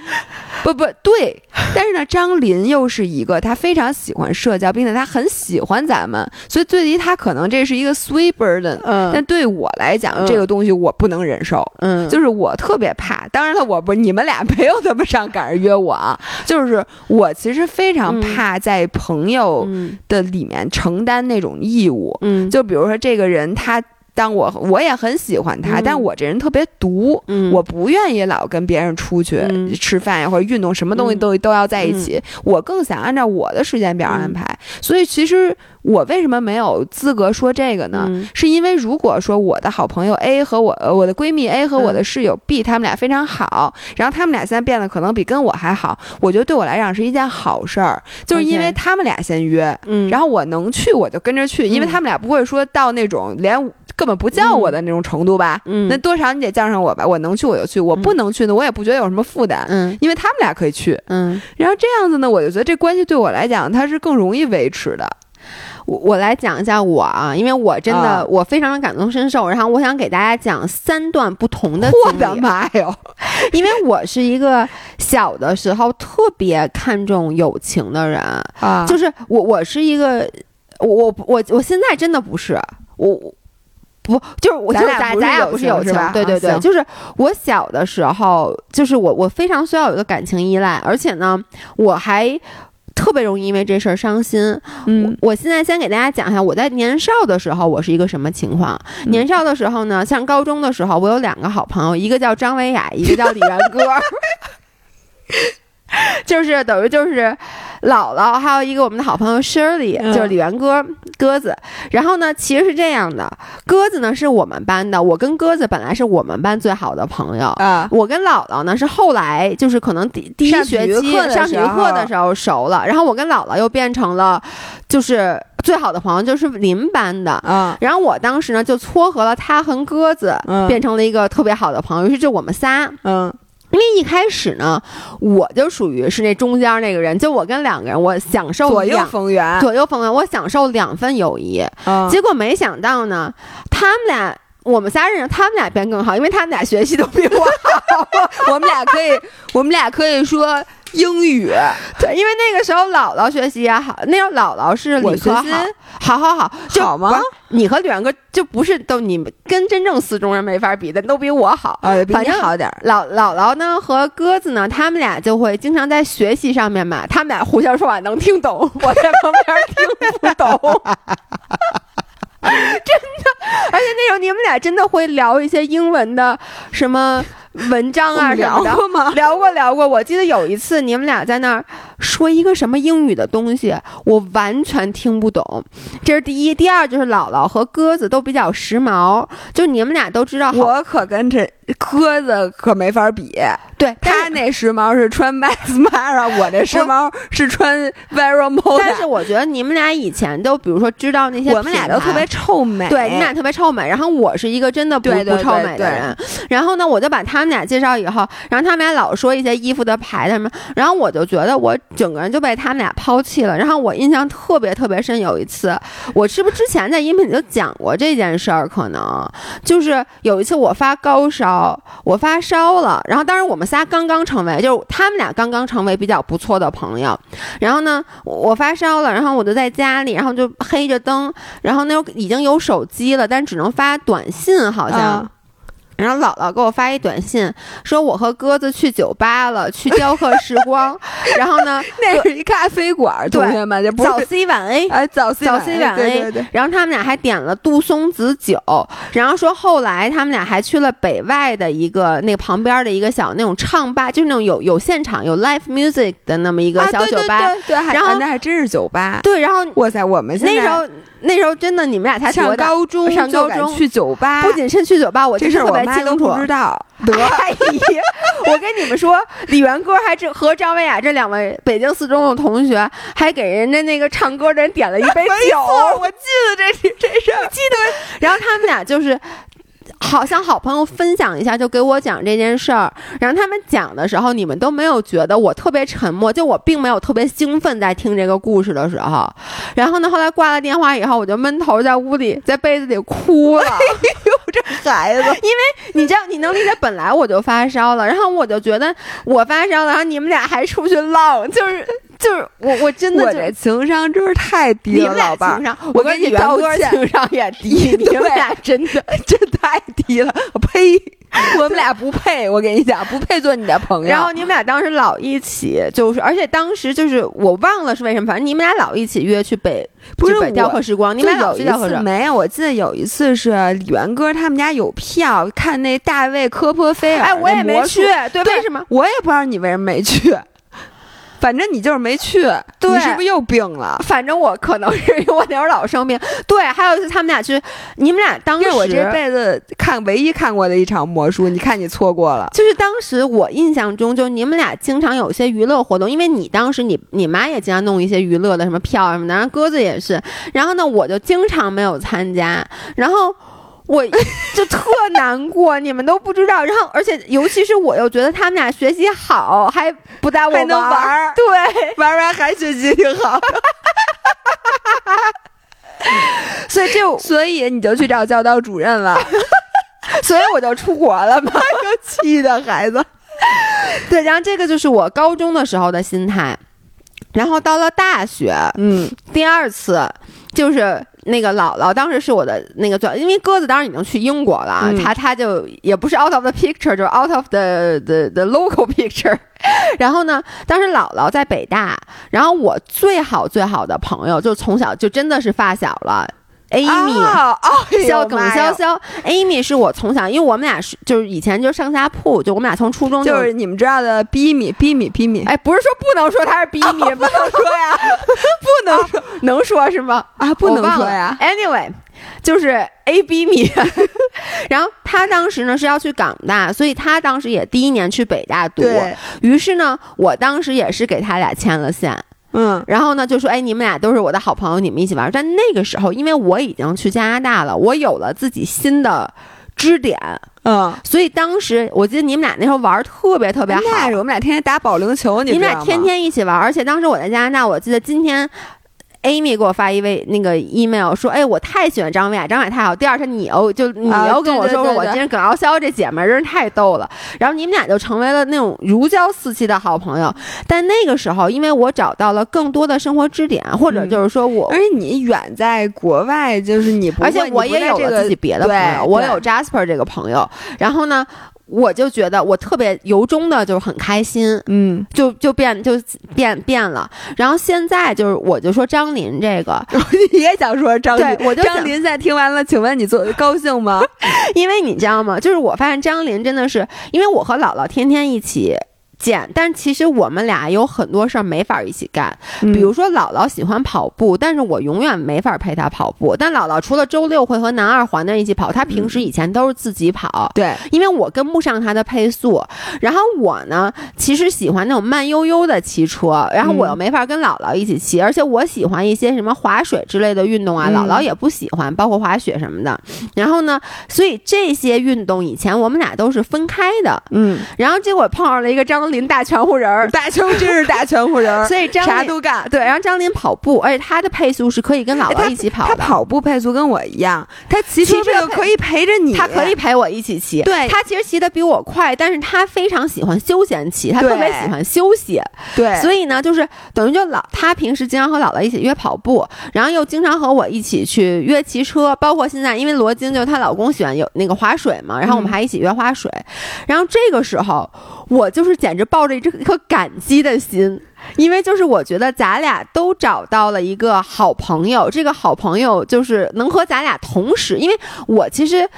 不不对，但是呢，张林又是一个他非常喜欢社交，并且他很喜欢咱们，所以对于他可能这是一个 sweet burden。嗯，但对我来讲，这个东西我不能忍受。嗯，就是我特别怕。当然了，我不，你们俩没有那么上赶着约我啊。就是我其实非常怕在朋友的里面承担那种义务。嗯，就比如说这个人他。当我我也很喜欢他，但我这人特别独，我不愿意老跟别人出去吃饭呀或者运动，什么东西都都要在一起。我更想按照我的时间表安排。所以其实我为什么没有资格说这个呢？是因为如果说我的好朋友 A 和我我的闺蜜 A 和我的室友 B 他们俩非常好，然后他们俩现在变得可能比跟我还好，我觉得对我来讲是一件好事儿，就是因为他们俩先约，然后我能去我就跟着去，因为他们俩不会说到那种连。根本不叫我的那种程度吧。嗯，那多少你得叫上我吧，我能去我就去，我不能去呢，我也不觉得有什么负担。嗯，因为他们俩可以去。嗯，然后这样子呢，我就觉得这关系对我来讲，它是更容易维持的。我我来讲一下我啊，因为我真的我非常的感同身受，然后我想给大家讲三段不同的我的妈哟！因为我是一个小的时候特别看重友情的人啊，就是我我是一个我我我现在真的不是我不就是我就是咱咱俩不是友情对对对，就是我小的时候就是我我非常需要有一个感情依赖，而且呢我还。特别容易因为这事儿伤心。嗯，我现在先给大家讲一下我在年少的时候我是一个什么情况。年少的时候呢，像高中的时候，我有两个好朋友，一个叫张维雅，一个叫李元歌。就是等于就是姥姥，还有一个我们的好朋友 Shirley，就是李元歌鸽子。然后呢，其实是这样的，鸽子呢是我们班的，我跟鸽子本来是我们班最好的朋友啊。我跟姥姥呢是后来就是可能第第一学期上体育课的时候熟了，然后我跟姥姥又变成了就是最好的朋友，就是邻班的啊。然后我当时呢就撮合了他和鸽子，变成了一个特别好的朋友，于是就我们仨，嗯。因为一开始呢，我就属于是那中间那个人，就我跟两个人，我享受左右逢源，左右逢源，我享受两份友谊。结果没想到呢，他们俩，我们仨人，他们俩变更好，因为他们俩学习都比我好。我们俩可以，我们俩可以说。英语，对，因为那个时候姥姥学习也好，那时候姥姥是理科好，好好好，好吗？你和李元哥就不是都你们跟真正四中人没法比的，都比我好，反正好点。姥姥姥呢和鸽子呢，他们俩就会经常在学习上面嘛，他们俩互相说话能听懂，我在旁边听不懂，真的。而且那时候你们俩真的会聊一些英文的什么。文章啊聊过吗？聊过聊过。我记得有一次你们俩在那儿说一个什么英语的东西，我完全听不懂。这是第一，第二就是姥姥和鸽子都比较时髦，就你们俩都知道。我可跟这鸽子可没法比。对他那时髦是穿 Max Mara，我这时髦是穿 Vero Moda。但是我觉得你们俩以前都，比如说知道那些，我们俩都特别臭美。对，你俩特别臭美。然后我是一个真的不不臭美的人。然后呢，我就把他他们俩介绍以后，然后他们俩老说一些衣服的牌子什么，然后我就觉得我整个人就被他们俩抛弃了。然后我印象特别特别深，有一次，我是不是之前在音频里就讲过这件事儿？可能就是有一次我发高烧，我发烧了，然后当时我们。仨刚刚成为，就是他们俩刚刚成为比较不错的朋友。然后呢，我发烧了，然后我就在家里，然后就黑着灯，然后那时候已经有手机了，但只能发短信，好像。然后姥姥给我发一短信，说我和鸽子去酒吧了，去雕刻时光。然后呢，那是一咖啡馆，同学们，早 C 晚 A，哎，早 C 早 C 晚 A。对对对。然后他们俩还点了杜松子酒，然后说后来他们俩还去了北外的一个那个旁边的一个小那种唱吧，就是那种有有现场有 live music 的那么一个小酒吧。对对对。然后那还真是酒吧。对，然后哇塞，我们那时候。那时候真的，你们俩才上高中，上高中去酒吧，不仅是去酒吧，我这事我妈都不知道。得 意，我跟你们说，李元歌还这和张文雅这两位北京四中的同学，还给人家那个唱歌的人点了一杯酒。我记得这这事儿，记得。然后他们俩就是。好像好朋友分享一下，就给我讲这件事儿。然后他们讲的时候，你们都没有觉得我特别沉默，就我并没有特别兴奋在听这个故事的时候。然后呢，后来挂了电话以后，我就闷头在屋里在被子里哭了。哎呦，这孩子！因为你知道，你能理解，本来我就发烧了，然后我就觉得我发烧了，然后你们俩还出去浪，就是。就是我，我真的我这情商真是太低了，老伴儿。我跟你道歉，情商也低，你们俩真的 真太低了。呸！我们俩不配，我跟你讲，不配做你的朋友。然后你们俩当时老一起，就是，而且当时就是我忘了是为什么，反正你们俩老一起约去北，不是北雕刻时光。你们俩有一次没有？我记得有一次是李元哥他们家有票看那大卫科波菲尔，哎，我也没去。对，为什么？我也不知道你为什么没去。反正你就是没去，你是不是又病了？反正我可能是因为我那会儿老生病。对，还有一次他们俩去，你们俩当时我这辈子看唯一看过的一场魔术，你看你错过了。就是当时我印象中，就你们俩经常有些娱乐活动，因为你当时你你妈也经常弄一些娱乐的什么票什么的，然后鸽子也是，然后呢我就经常没有参加，然后。我就特难过，你们都不知道。然后，而且尤其是我又觉得他们俩学习好，还不带我玩儿，对，玩完还学习挺好。所以这，所以你就去找教导主任了，所以我就出国了嘛。气的孩子，对，然后这个就是我高中的时候的心态。然后到了大学，嗯，第二次就是那个姥姥，当时是我的那个最，因为鸽子当时已经去英国了，他他就也不是 out of the picture，就是 out of the the the local picture。然后呢，当时姥姥在北大，然后我最好最好的朋友就从小就真的是发小了。Amy，哦，肖耿潇潇，Amy 是我从小，因为我们俩是就是以前就上下铺，就我们俩从初中就是你们知道的 B 米 B 米 B 米，哎，不是说不能说他是 B 米，不能说呀，不能说，能说是吗？啊，不能说呀。Anyway，就是 A B 米，然后他当时呢是要去港大，所以他当时也第一年去北大读，于是呢，我当时也是给他俩牵了线。嗯，然后呢，就说，哎，你们俩都是我的好朋友，你们一起玩。但那个时候，因为我已经去加拿大了，我有了自己新的支点，嗯，所以当时我记得你们俩那时候玩特别特别好。那是我们俩天天打保龄球，你们俩天天一起玩，而且当时我在加拿大，我记得今天。Amy 给我发一位那个 email 说，哎，我太喜欢张伟雅，张伟太好。第二天你又就你又跟我说说，我今天耿傲潇这姐们儿人太逗了。然后你们俩就成为了那种如胶似漆的好朋友。但那个时候，因为我找到了更多的生活支点，或者就是说我，而且你远在国外，就是你，而且我也有了自己别的朋友，我有 Jasper 这个朋友。然后呢？我就觉得我特别由衷的，就是很开心，嗯，就就变就变变了。然后现在就是，我就说张林这个，你也想说张林，我就张林在听完了，请问你做高兴吗？因为你知道吗？就是我发现张林真的是，因为我和姥姥天天一起。见，但其实我们俩有很多事儿没法一起干，比如说姥姥喜欢跑步，但是我永远没法陪她跑步。但姥姥除了周六会和南二环那一起跑，她平时以前都是自己跑。对，因为我跟不上她的配速。然后我呢，其实喜欢那种慢悠悠的骑车，然后我又没法跟姥姥一起骑，而且我喜欢一些什么滑水之类的运动啊，姥姥也不喜欢，包括滑雪什么的。然后呢，所以这些运动以前我们俩都是分开的。嗯，然后结果碰上了一个张。张林大全乎人儿，大全真是大全乎人儿，所以张啥都干。对，然后张林跑步，而且他的配速是可以跟姥姥一起跑的。他跑步配速跟我一样，他骑车可以陪着你，他可以陪我一起骑。对，他其实骑的比我快，但是他非常喜欢休闲骑，他特别喜欢休息。对，所以呢，就是等于就老他平时经常和姥姥一起约跑步，然后又经常和我一起去约骑车，包括现在，因为罗京就她老公喜欢有那个划水嘛，然后我们还一起约划水。然后这个时候，我就是简直抱着一颗。感激的心，因为就是我觉得咱俩都找到了一个好朋友，这个好朋友就是能和咱俩同时，因为我其实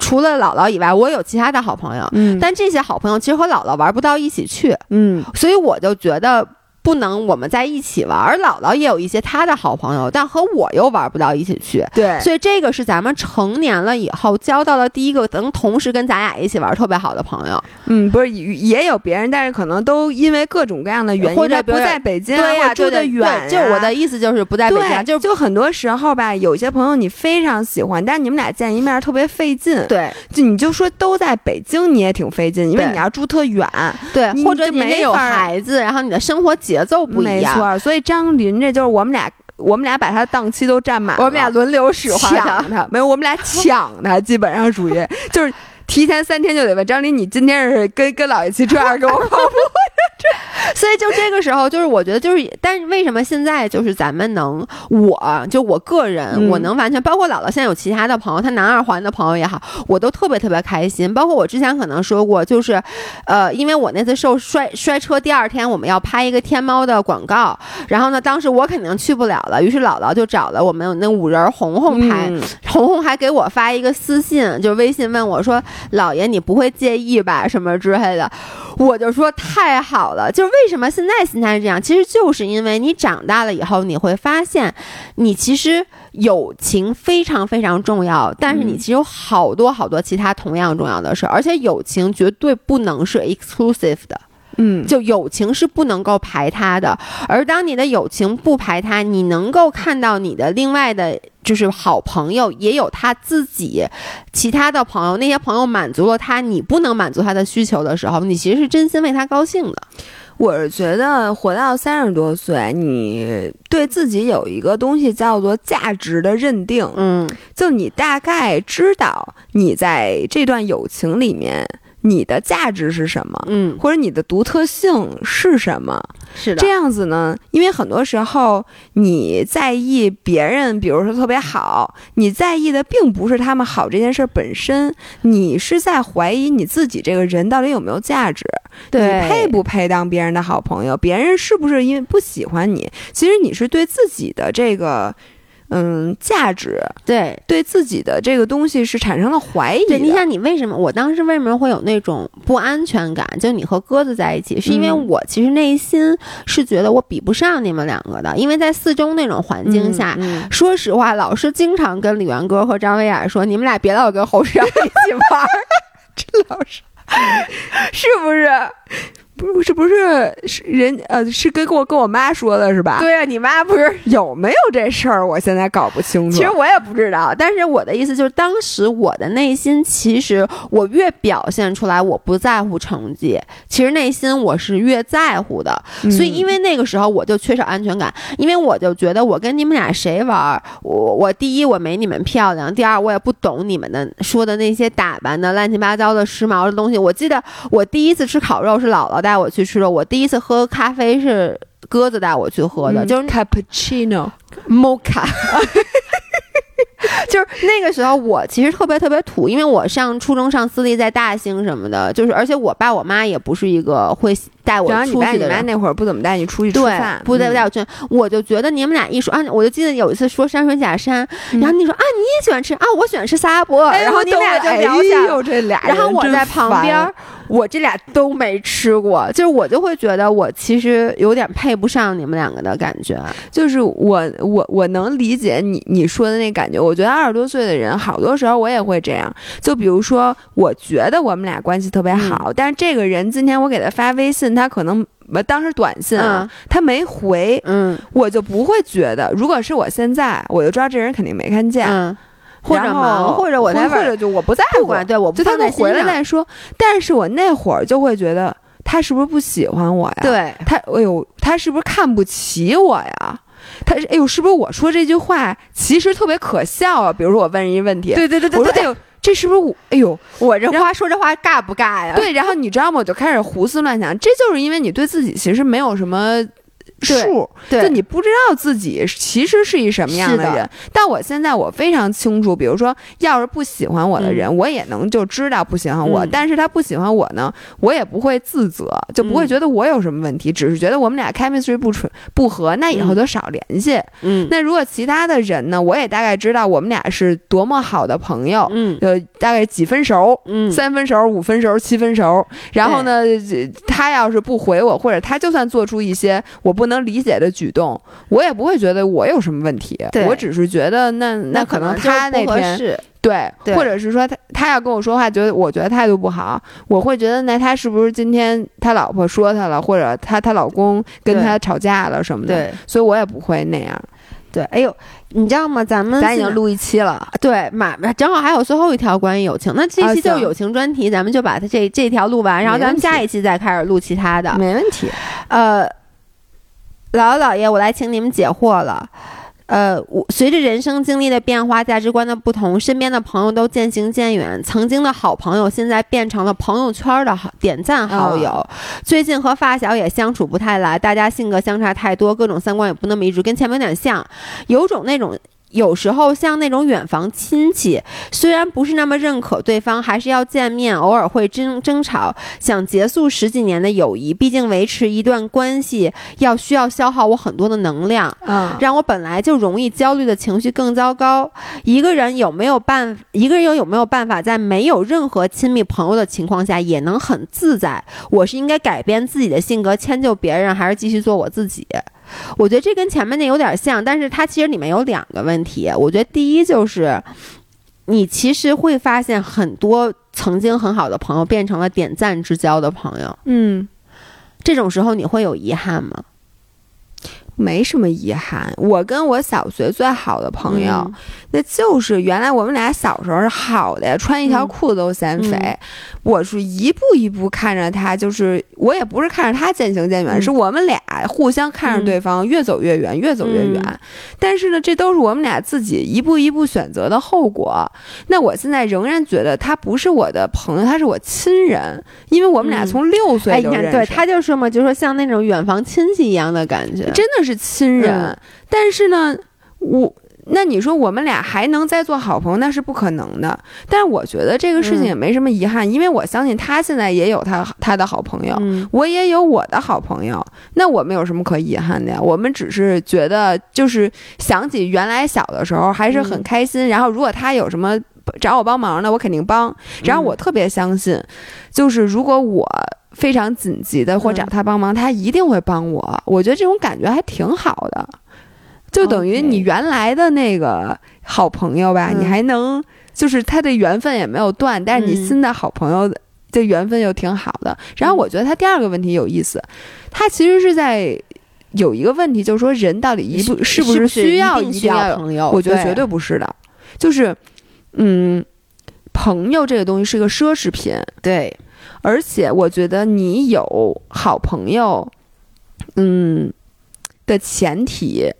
除了姥姥以外，我有其他的好朋友，嗯，但这些好朋友其实和姥姥玩不到一起去，嗯，所以我就觉得。不能我们在一起玩，而姥姥也有一些她的好朋友，但和我又玩不到一起去。对，所以这个是咱们成年了以后交到的第一个能同时跟咱俩一起玩特别好的朋友。嗯，不是也有别人，但是可能都因为各种各样的原因，或者不在北京，对呀，住的远。就我的意思就是不在北京，就就很多时候吧，有些朋友你非常喜欢，但你们俩见一面特别费劲。对，就你就说都在北京，你也挺费劲，因为你要住特远。对，或者你有孩子，然后你的生活节奏不一样。所以张琳这就是我们俩，我们俩把他档期都占满了，我们俩轮流使唤他，没有，我们俩抢他，基本上属于就是提前三天就得问张琳，你今天是跟跟姥爷骑车还是跟我跑步？所以就这个时候，就是我觉得就是，但是为什么现在就是咱们能，我就我个人，我能完全包括姥姥现在有其他的朋友，她南二环的朋友也好，我都特别特别开心。包括我之前可能说过，就是，呃，因为我那次受摔摔车，第二天我们要拍一个天猫的广告，然后呢，当时我肯定去不了了，于是姥姥就找了我们那五人红红拍，红红还给我发一个私信，就微信问我说：“姥爷，你不会介意吧？什么之类的。”我就说太好了，就是为什么现在心态是这样，其实就是因为你长大了以后，你会发现，你其实友情非常非常重要，但是你其实有好多好多其他同样重要的事儿，而且友情绝对不能是 exclusive 的。嗯，就友情是不能够排他的，而当你的友情不排他，你能够看到你的另外的就是好朋友，也有他自己其他的朋友，那些朋友满足了他，你不能满足他的需求的时候，你其实是真心为他高兴的。我是觉得活到三十多岁，你对自己有一个东西叫做价值的认定，嗯，就你大概知道你在这段友情里面。你的价值是什么？嗯，或者你的独特性是什么？是的，这样子呢？因为很多时候你在意别人，比如说特别好，你在意的并不是他们好这件事本身，你是在怀疑你自己这个人到底有没有价值，你配不配当别人的好朋友？别人是不是因为不喜欢你？其实你是对自己的这个。嗯，价值对对自己的这个东西是产生了怀疑。对，你想你为什么？我当时为什么会有那种不安全感？就你和鸽子在一起，是因为我其实内心是觉得我比不上你们两个的。因为在四中那种环境下，说实话，老师经常跟李元歌和张维亚说：“你们俩别老跟侯世阳一起玩。”这老师 是不是？不是不是是人呃是跟我跟我妈说的是吧？对啊，你妈不是 有没有这事儿？我现在搞不清楚。其实我也不知道，但是我的意思就是，当时我的内心其实我越表现出来我不在乎成绩，其实内心我是越在乎的。所以因为那个时候我就缺少安全感，因为我就觉得我跟你们俩谁玩，我我第一我没你们漂亮，第二我也不懂你们的说的那些打扮的乱七八糟的时髦的东西。我记得我第一次吃烤肉是姥姥带我去吃的，我第一次喝咖啡是鸽子带我去喝的，就是 cappuccino mocha。就是那个时候，我其实特别特别土，因为我上初中上私立，在大兴什么的，就是而且我爸我妈也不是一个会带我出去的人。那会儿不怎么带你出去吃饭，不带带我去。我就觉得你们俩一说啊，我就记得有一次说山水甲山，然后你说啊你也喜欢吃啊，我喜欢吃沙波，然后你们俩就聊起来，这俩然后我在旁边。我这俩都没吃过，就是我就会觉得我其实有点配不上你们两个的感觉。就是我我我能理解你你说的那感觉。我觉得二十多岁的人，好多时候我也会这样。就比如说，我觉得我们俩关系特别好，但是这个人今天我给他发微信，他可能当时短信啊，他没回，嗯，我就不会觉得。如果是我现在，我就知道这人肯定没看见。或者忙，或者我在，或者就我不在乎，对，我就他能回来再说。但是我那会儿就会觉得他是不是不喜欢我呀？对他，哎呦，他是不是看不起我呀？他，哎呦，是不是我说这句话其实特别可笑啊？比如说我问人一问题，对对对对，我说哎呦，这是不是我？哎呦，我这话说这话尬不尬呀？对，然后你知道吗？我就开始胡思乱想，这就是因为你对自己其实没有什么。数，就你不知道自己其实是一什么样的人。但我现在我非常清楚，比如说，要是不喜欢我的人，我也能就知道不喜欢我。但是他不喜欢我呢，我也不会自责，就不会觉得我有什么问题，只是觉得我们俩 chemistry 不纯不合，那以后就少联系。嗯，那如果其他的人呢，我也大概知道我们俩是多么好的朋友。嗯，呃，大概几分熟？嗯，三分熟、五分熟、七分熟。然后呢，他要是不回我，或者他就算做出一些我不。能理解的举动，我也不会觉得我有什么问题。我只是觉得那那可能他那天对，或者是说他他要跟我说话，觉得我觉得态度不好，我会觉得那他是不是今天他老婆说他了，或者他他老公跟他吵架了什么的？所以我也不会那样。对，哎呦，你知道吗？咱们咱已经录一期了，对，马正好还有最后一条关于友情，那这期就是友情专题，咱们就把它这这条录完，然后咱们下一期再开始录其他的，没问题。呃。姥姥姥爷，我来请你们解惑了。呃，我随着人生经历的变化，价值观的不同，身边的朋友都渐行渐远。曾经的好朋友，现在变成了朋友圈的好点赞好友。最近和发小也相处不太来，大家性格相差太多，各种三观也不那么一致，跟前面有点像，有种那种。有时候像那种远房亲戚，虽然不是那么认可对方，还是要见面，偶尔会争争吵，想结束十几年的友谊。毕竟维持一段关系要需要消耗我很多的能量，嗯，让我本来就容易焦虑的情绪更糟糕。一个人有没有办？一个人有有没有办法在没有任何亲密朋友的情况下也能很自在？我是应该改变自己的性格，迁就别人，还是继续做我自己？我觉得这跟前面那有点像，但是它其实里面有两个问题。我觉得第一就是，你其实会发现很多曾经很好的朋友变成了点赞之交的朋友。嗯，这种时候你会有遗憾吗？没什么遗憾。我跟我小学最好的朋友，那就是原来我们俩小时候是好的呀，穿一条裤子都嫌肥。我是一步一步看着他，就是我也不是看着他渐行渐远，是我们俩互相看着对方越走越远，越走越远。但是呢，这都是我们俩自己一步一步选择的后果。那我现在仍然觉得他不是我的朋友，他是我亲人，因为我们俩从六岁就认识。对，他就说嘛，就说像那种远房亲戚一样的感觉，真的是亲人。但是呢，我。那你说我们俩还能再做好朋友，那是不可能的。但是我觉得这个事情也没什么遗憾，因为我相信他现在也有他他的好朋友，我也有我的好朋友。那我们有什么可遗憾的呀？我们只是觉得就是想起原来小的时候还是很开心。然后如果他有什么找我帮忙的，我肯定帮。然后我特别相信，就是如果我非常紧急的或找他帮忙，他一定会帮我。我觉得这种感觉还挺好的。就等于你原来的那个好朋友吧，你还能就是他的缘分也没有断，但是你新的好朋友的缘分又挺好的。然后我觉得他第二个问题有意思，他其实是在有一个问题，就是说人到底一不是不是需要一定要朋友？我觉得绝对不是的，就是嗯，朋友这个东西是个奢侈品，对，而且我觉得你有好朋友，嗯的前提。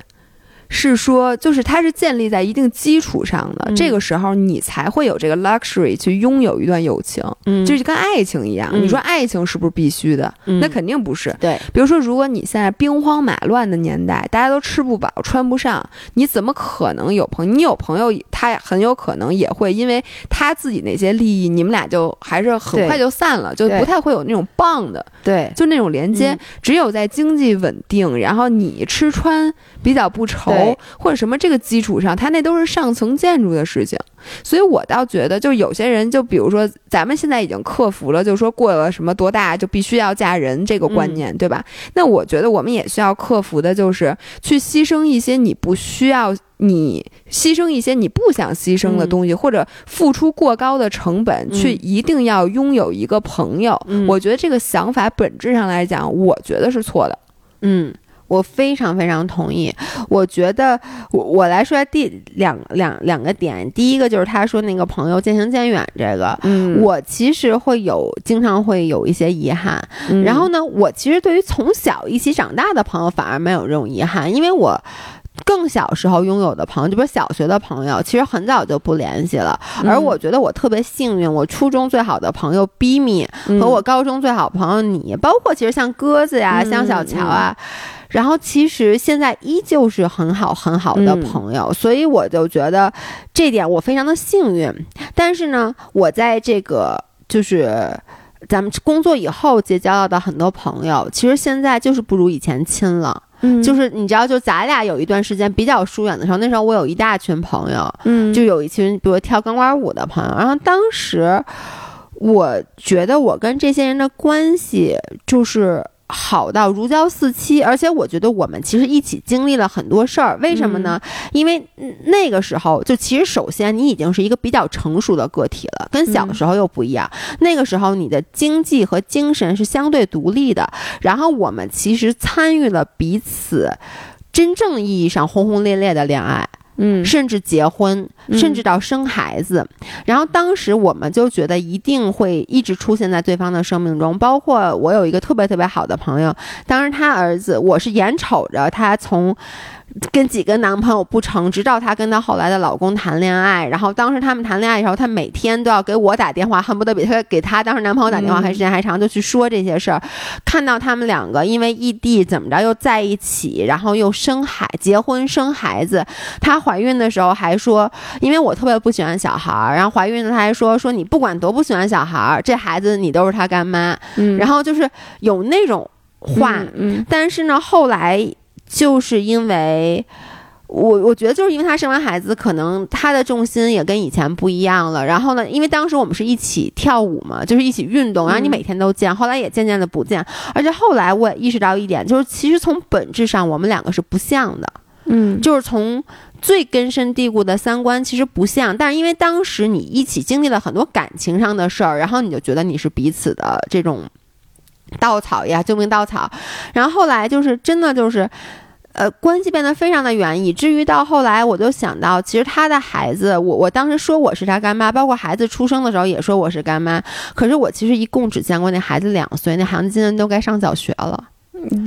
是说，就是它是建立在一定基础上的，这个时候你才会有这个 luxury 去拥有一段友情，嗯，就是跟爱情一样。你说爱情是不是必须的？那肯定不是。对，比如说，如果你现在兵荒马乱的年代，大家都吃不饱穿不上，你怎么可能有朋友？你有朋友，他很有可能也会因为他自己那些利益，你们俩就还是很快就散了，就不太会有那种棒的，对，就那种连接。只有在经济稳定，然后你吃穿比较不愁。或者什么这个基础上，他那都是上层建筑的事情，所以我倒觉得，就有些人，就比如说咱们现在已经克服了，就是说过了什么多大就必须要嫁人这个观念，对吧？那我觉得我们也需要克服的，就是去牺牲一些你不需要，你牺牲一些你不想牺牲的东西，或者付出过高的成本，去一定要拥有一个朋友。我觉得这个想法本质上来讲，我觉得是错的。嗯。我非常非常同意，我觉得我我来说第两两两个点，第一个就是他说那个朋友渐行渐远这个，嗯，我其实会有经常会有一些遗憾，然后呢，我其实对于从小一起长大的朋友反而没有这种遗憾，因为我更小时候拥有的朋友，就比如小学的朋友，其实很早就不联系了，而我觉得我特别幸运，我初中最好的朋友 Bimi 和我高中最好朋友你，包括其实像鸽子呀，像小乔啊。然后其实现在依旧是很好很好的朋友，所以我就觉得这点我非常的幸运。但是呢，我在这个就是咱们工作以后结交到的很多朋友，其实现在就是不如以前亲了。嗯，就是你知道，就咱俩有一段时间比较疏远的时候，那时候我有一大群朋友，嗯，就有一群比如跳钢管舞的朋友。然后当时我觉得我跟这些人的关系就是。好到如胶似漆，而且我觉得我们其实一起经历了很多事儿。为什么呢？因为那个时候就其实首先你已经是一个比较成熟的个体了，跟小时候又不一样。那个时候你的经济和精神是相对独立的。然后我们其实参与了彼此真正意义上轰轰烈烈的恋爱。嗯，甚至结婚，甚至到生孩子，然后当时我们就觉得一定会一直出现在对方的生命中。包括我有一个特别特别好的朋友，当时他儿子，我是眼瞅着他从。跟几个男朋友不成，直到她跟她后来的老公谈恋爱，然后当时他们谈恋爱的时候，她每天都要给我打电话，恨不得比她给她当时男朋友打电话还时间还长，就去说这些事儿。看到他们两个因为异地怎么着又在一起，然后又生孩结婚生孩子。她怀孕的时候还说，因为我特别不喜欢小孩儿，然后怀孕了她还说说你不管多不喜欢小孩儿，这孩子你都是他干妈。嗯，然后就是有那种话，嗯，但是呢后来。就是因为，我我觉得就是因为他生完孩子，可能他的重心也跟以前不一样了。然后呢，因为当时我们是一起跳舞嘛，就是一起运动，然后你每天都见，后来也渐渐的不见。而且后来我也意识到一点，就是其实从本质上我们两个是不像的，嗯，就是从最根深蒂固的三观其实不像。但是因为当时你一起经历了很多感情上的事儿，然后你就觉得你是彼此的这种。稻草呀，救命稻草。然后后来就是真的就是，呃，关系变得非常的远，以至于到后来，我就想到，其实他的孩子，我我当时说我是他干妈，包括孩子出生的时候也说我是干妈，可是我其实一共只见过那孩子两岁，那孩子今年都该上小学了。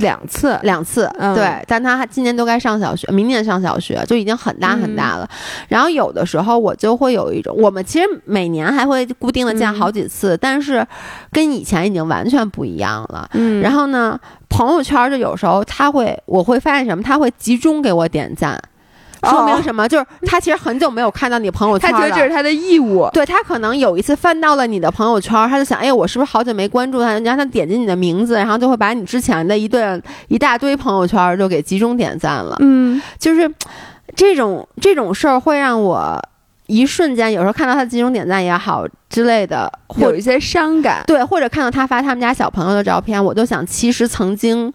两次，两次，对，但他今年都该上小学，明年上小学就已经很大很大了。然后有的时候我就会有一种，我们其实每年还会固定的见好几次，但是跟以前已经完全不一样了。嗯，然后呢，朋友圈就有时候他会，我会发现什么，他会集中给我点赞。说明什么？就是他其实很久没有看到你朋友圈了。他觉得这是他的义务。对他可能有一次翻到了你的朋友圈，他就想：哎，我是不是好久没关注他？让他点击你的名字，然后就会把你之前的一段一大堆朋友圈就给集中点赞了。嗯，就是这种这种事儿会让我一瞬间有时候看到他集中点赞也好之类的，有一些伤感。对，或者看到他发他们家小朋友的照片，我就想，其实曾经。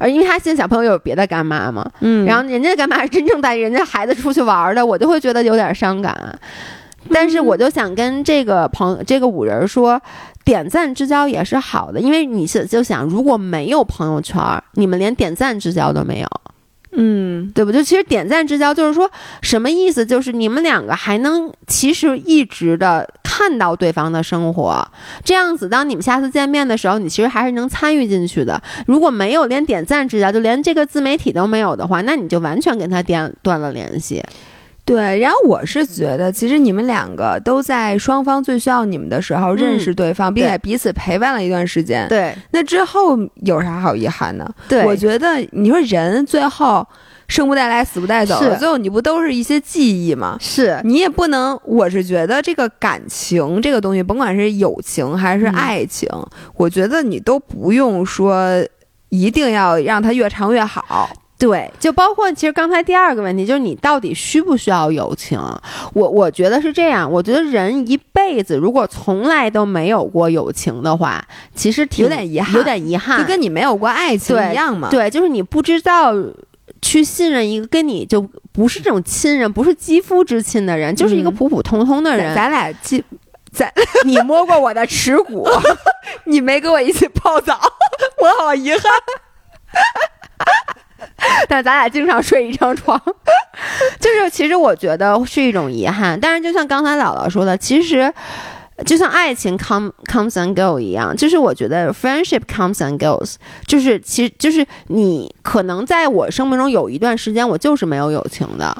而因为他现在小朋友有别的干妈嘛，嗯，然后人家的干妈是真正带人家孩子出去玩的，我就会觉得有点伤感。但是我就想跟这个朋这个五人说，点赞之交也是好的，因为你是就想如果没有朋友圈，你们连点赞之交都没有。嗯，对不？就其实点赞之交就是说什么意思？就是你们两个还能其实一直的看到对方的生活，这样子，当你们下次见面的时候，你其实还是能参与进去的。如果没有连点赞之交，就连这个自媒体都没有的话，那你就完全跟他断断了联系。对，然后我是觉得，其实你们两个都在双方最需要你们的时候认识对方，并且彼此陪伴了一段时间。对，那之后有啥好遗憾呢？对，我觉得你说人最后生不带来，死不带走，最后你不都是一些记忆吗？是你也不能，我是觉得这个感情这个东西，甭管是友情还是爱情，我觉得你都不用说一定要让它越长越好。对，就包括其实刚才第二个问题，就是你到底需不需要友情？我我觉得是这样，我觉得人一辈子如果从来都没有过友情的话，其实挺有点遗憾，有点遗憾，就跟你没有过爱情一样嘛。对，就是你不知道去信任一个跟你就不是这种亲人，不是肌肤之亲的人，就是一个普普通通的人。咱俩记，咱你摸过我的耻骨，你没跟我一起泡澡，我好遗憾。但咱俩经常睡一张床，就是其实我觉得是一种遗憾。但是就像刚才姥姥说的，其实就像爱情 come comes and go 一样，就是我觉得 friendship comes and goes，就是其实就是你可能在我生命中有一段时间我就是没有友情的，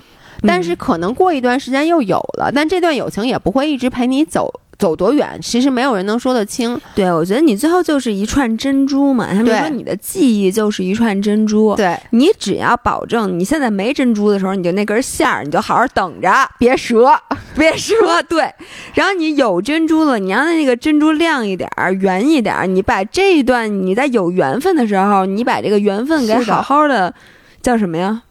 但是可能过一段时间又有了，但这段友情也不会一直陪你走。走多远，其实没有人能说得清。对，我觉得你最后就是一串珍珠嘛。他们说你的记忆就是一串珍珠。对，你只要保证你现在没珍珠的时候，你就那根线儿，你就好好等着，别折，别折。对，然后你有珍珠了，你让那个珍珠亮一点儿、圆一点儿。你把这一段你在有缘分的时候，你把这个缘分给好好的，叫什么呀？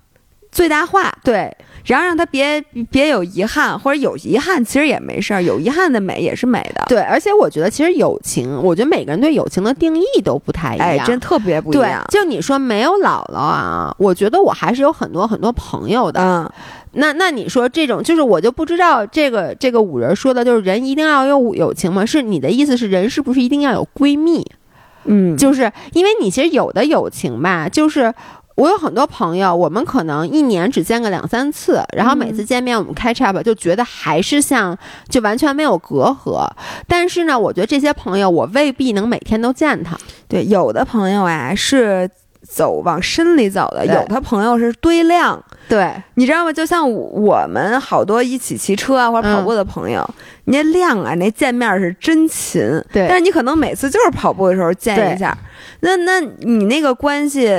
最大化。对。然后让他别别有遗憾，或者有遗憾其实也没事儿，有遗憾的美也是美的。对，而且我觉得其实友情，我觉得每个人对友情的定义都不太一样，真特别不一样。就你说没有姥姥啊，我觉得我还是有很多很多朋友的。嗯，那那你说这种，就是我就不知道这个这个五人说的就是人一定要有友情吗？是你的意思是人是不是一定要有闺蜜？嗯，就是因为你其实有的友情吧，就是。我有很多朋友，我们可能一年只见个两三次，然后每次见面我们开 chat 就觉得还是像就完全没有隔阂。但是呢，我觉得这些朋友我未必能每天都见他。对，有的朋友啊是走往深里走的，有的朋友是堆量。对，你知道吗？就像我们好多一起骑车啊或者跑步的朋友，那量啊，那见面是真勤。对，但是你可能每次就是跑步的时候见一下。那那你那个关系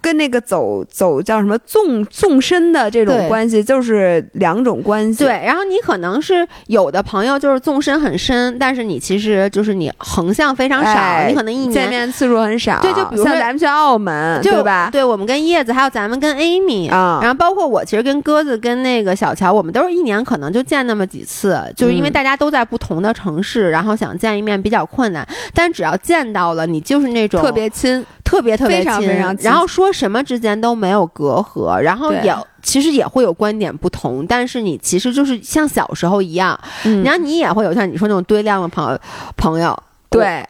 跟那个走走叫什么纵纵深的这种关系就是两种关系。对，然后你可能是有的朋友就是纵深很深，但是你其实就是你横向非常少，你可能一年见面次数很少。对，就比如像咱们去澳门，对吧？对，我们跟叶子还有咱们跟 Amy 啊，然后包括我，其实跟鸽子跟那个小乔，我们都是一年可能就见那么几次，就是因为大家都在不同的城市，然后想见一面比较困难，但只要见到了，你就是那种特别。亲，特别特别亲，然后说什么之间都没有隔阂，然后也其实也会有观点不同，但是你其实就是像小时候一样，然后你也会有像你说那种堆量的朋友朋友，对。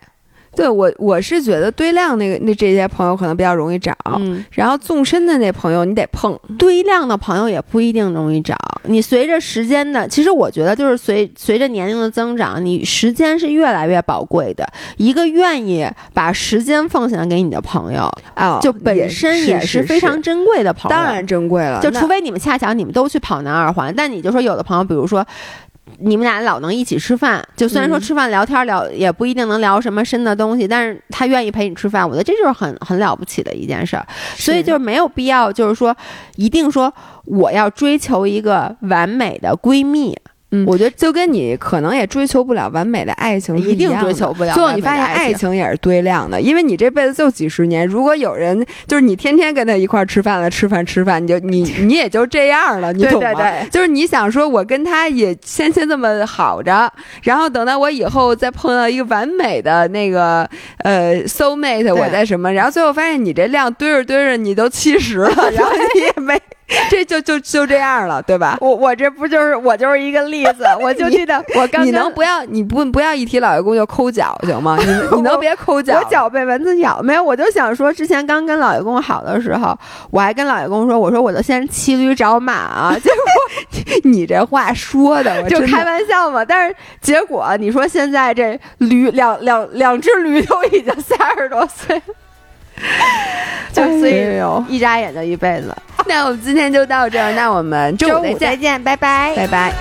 对我，我是觉得堆量那个那这些朋友可能比较容易找，嗯，然后纵深的那朋友你得碰，堆量的朋友也不一定容易找。你随着时间的，其实我觉得就是随随着年龄的增长，你时间是越来越宝贵的。一个愿意把时间奉献给你的朋友啊，就本身也是非常珍贵的朋友，当然珍贵了。就除非你们恰巧你们都去跑南二环，但你就说有的朋友，比如说。你们俩老能一起吃饭，就虽然说吃饭聊天聊也不一定能聊什么深的东西，但是他愿意陪你吃饭，我觉得这就是很很了不起的一件事儿。所以就是没有必要，就是说一定说我要追求一个完美的闺蜜。嗯，我觉得就跟你可能也追求不了完美的爱情一定追求不了。最后你发现爱情也是堆量的，因为你这辈子就几十年，如果有人就是你天天跟他一块儿吃饭了，吃饭吃饭，你就你 你也就这样了，你懂吗？就是你想说，我跟他也先先这么好着，然后等到我以后再碰到一个完美的那个呃 soul mate，我再什么，然后最后发现你这量堆着堆着，你都七十了，然后你也没。这就就就这样了，对吧？我我这不就是我就是一个例子，我就记得我刚你能不要你不不要一提老爷公就抠脚行吗？你 你能别抠脚？我脚被蚊子咬没有？我就想说，之前刚跟老爷公好的时候，我还跟老爷公说，我说我就先骑驴找马啊。结果你这话说的就开玩笑嘛。但是结果你说现在这驴两两两只驴都已经三十多岁了。就所以，一眨眼就一辈子。那我们今天就到这儿，那我们周五再见，拜拜，拜拜。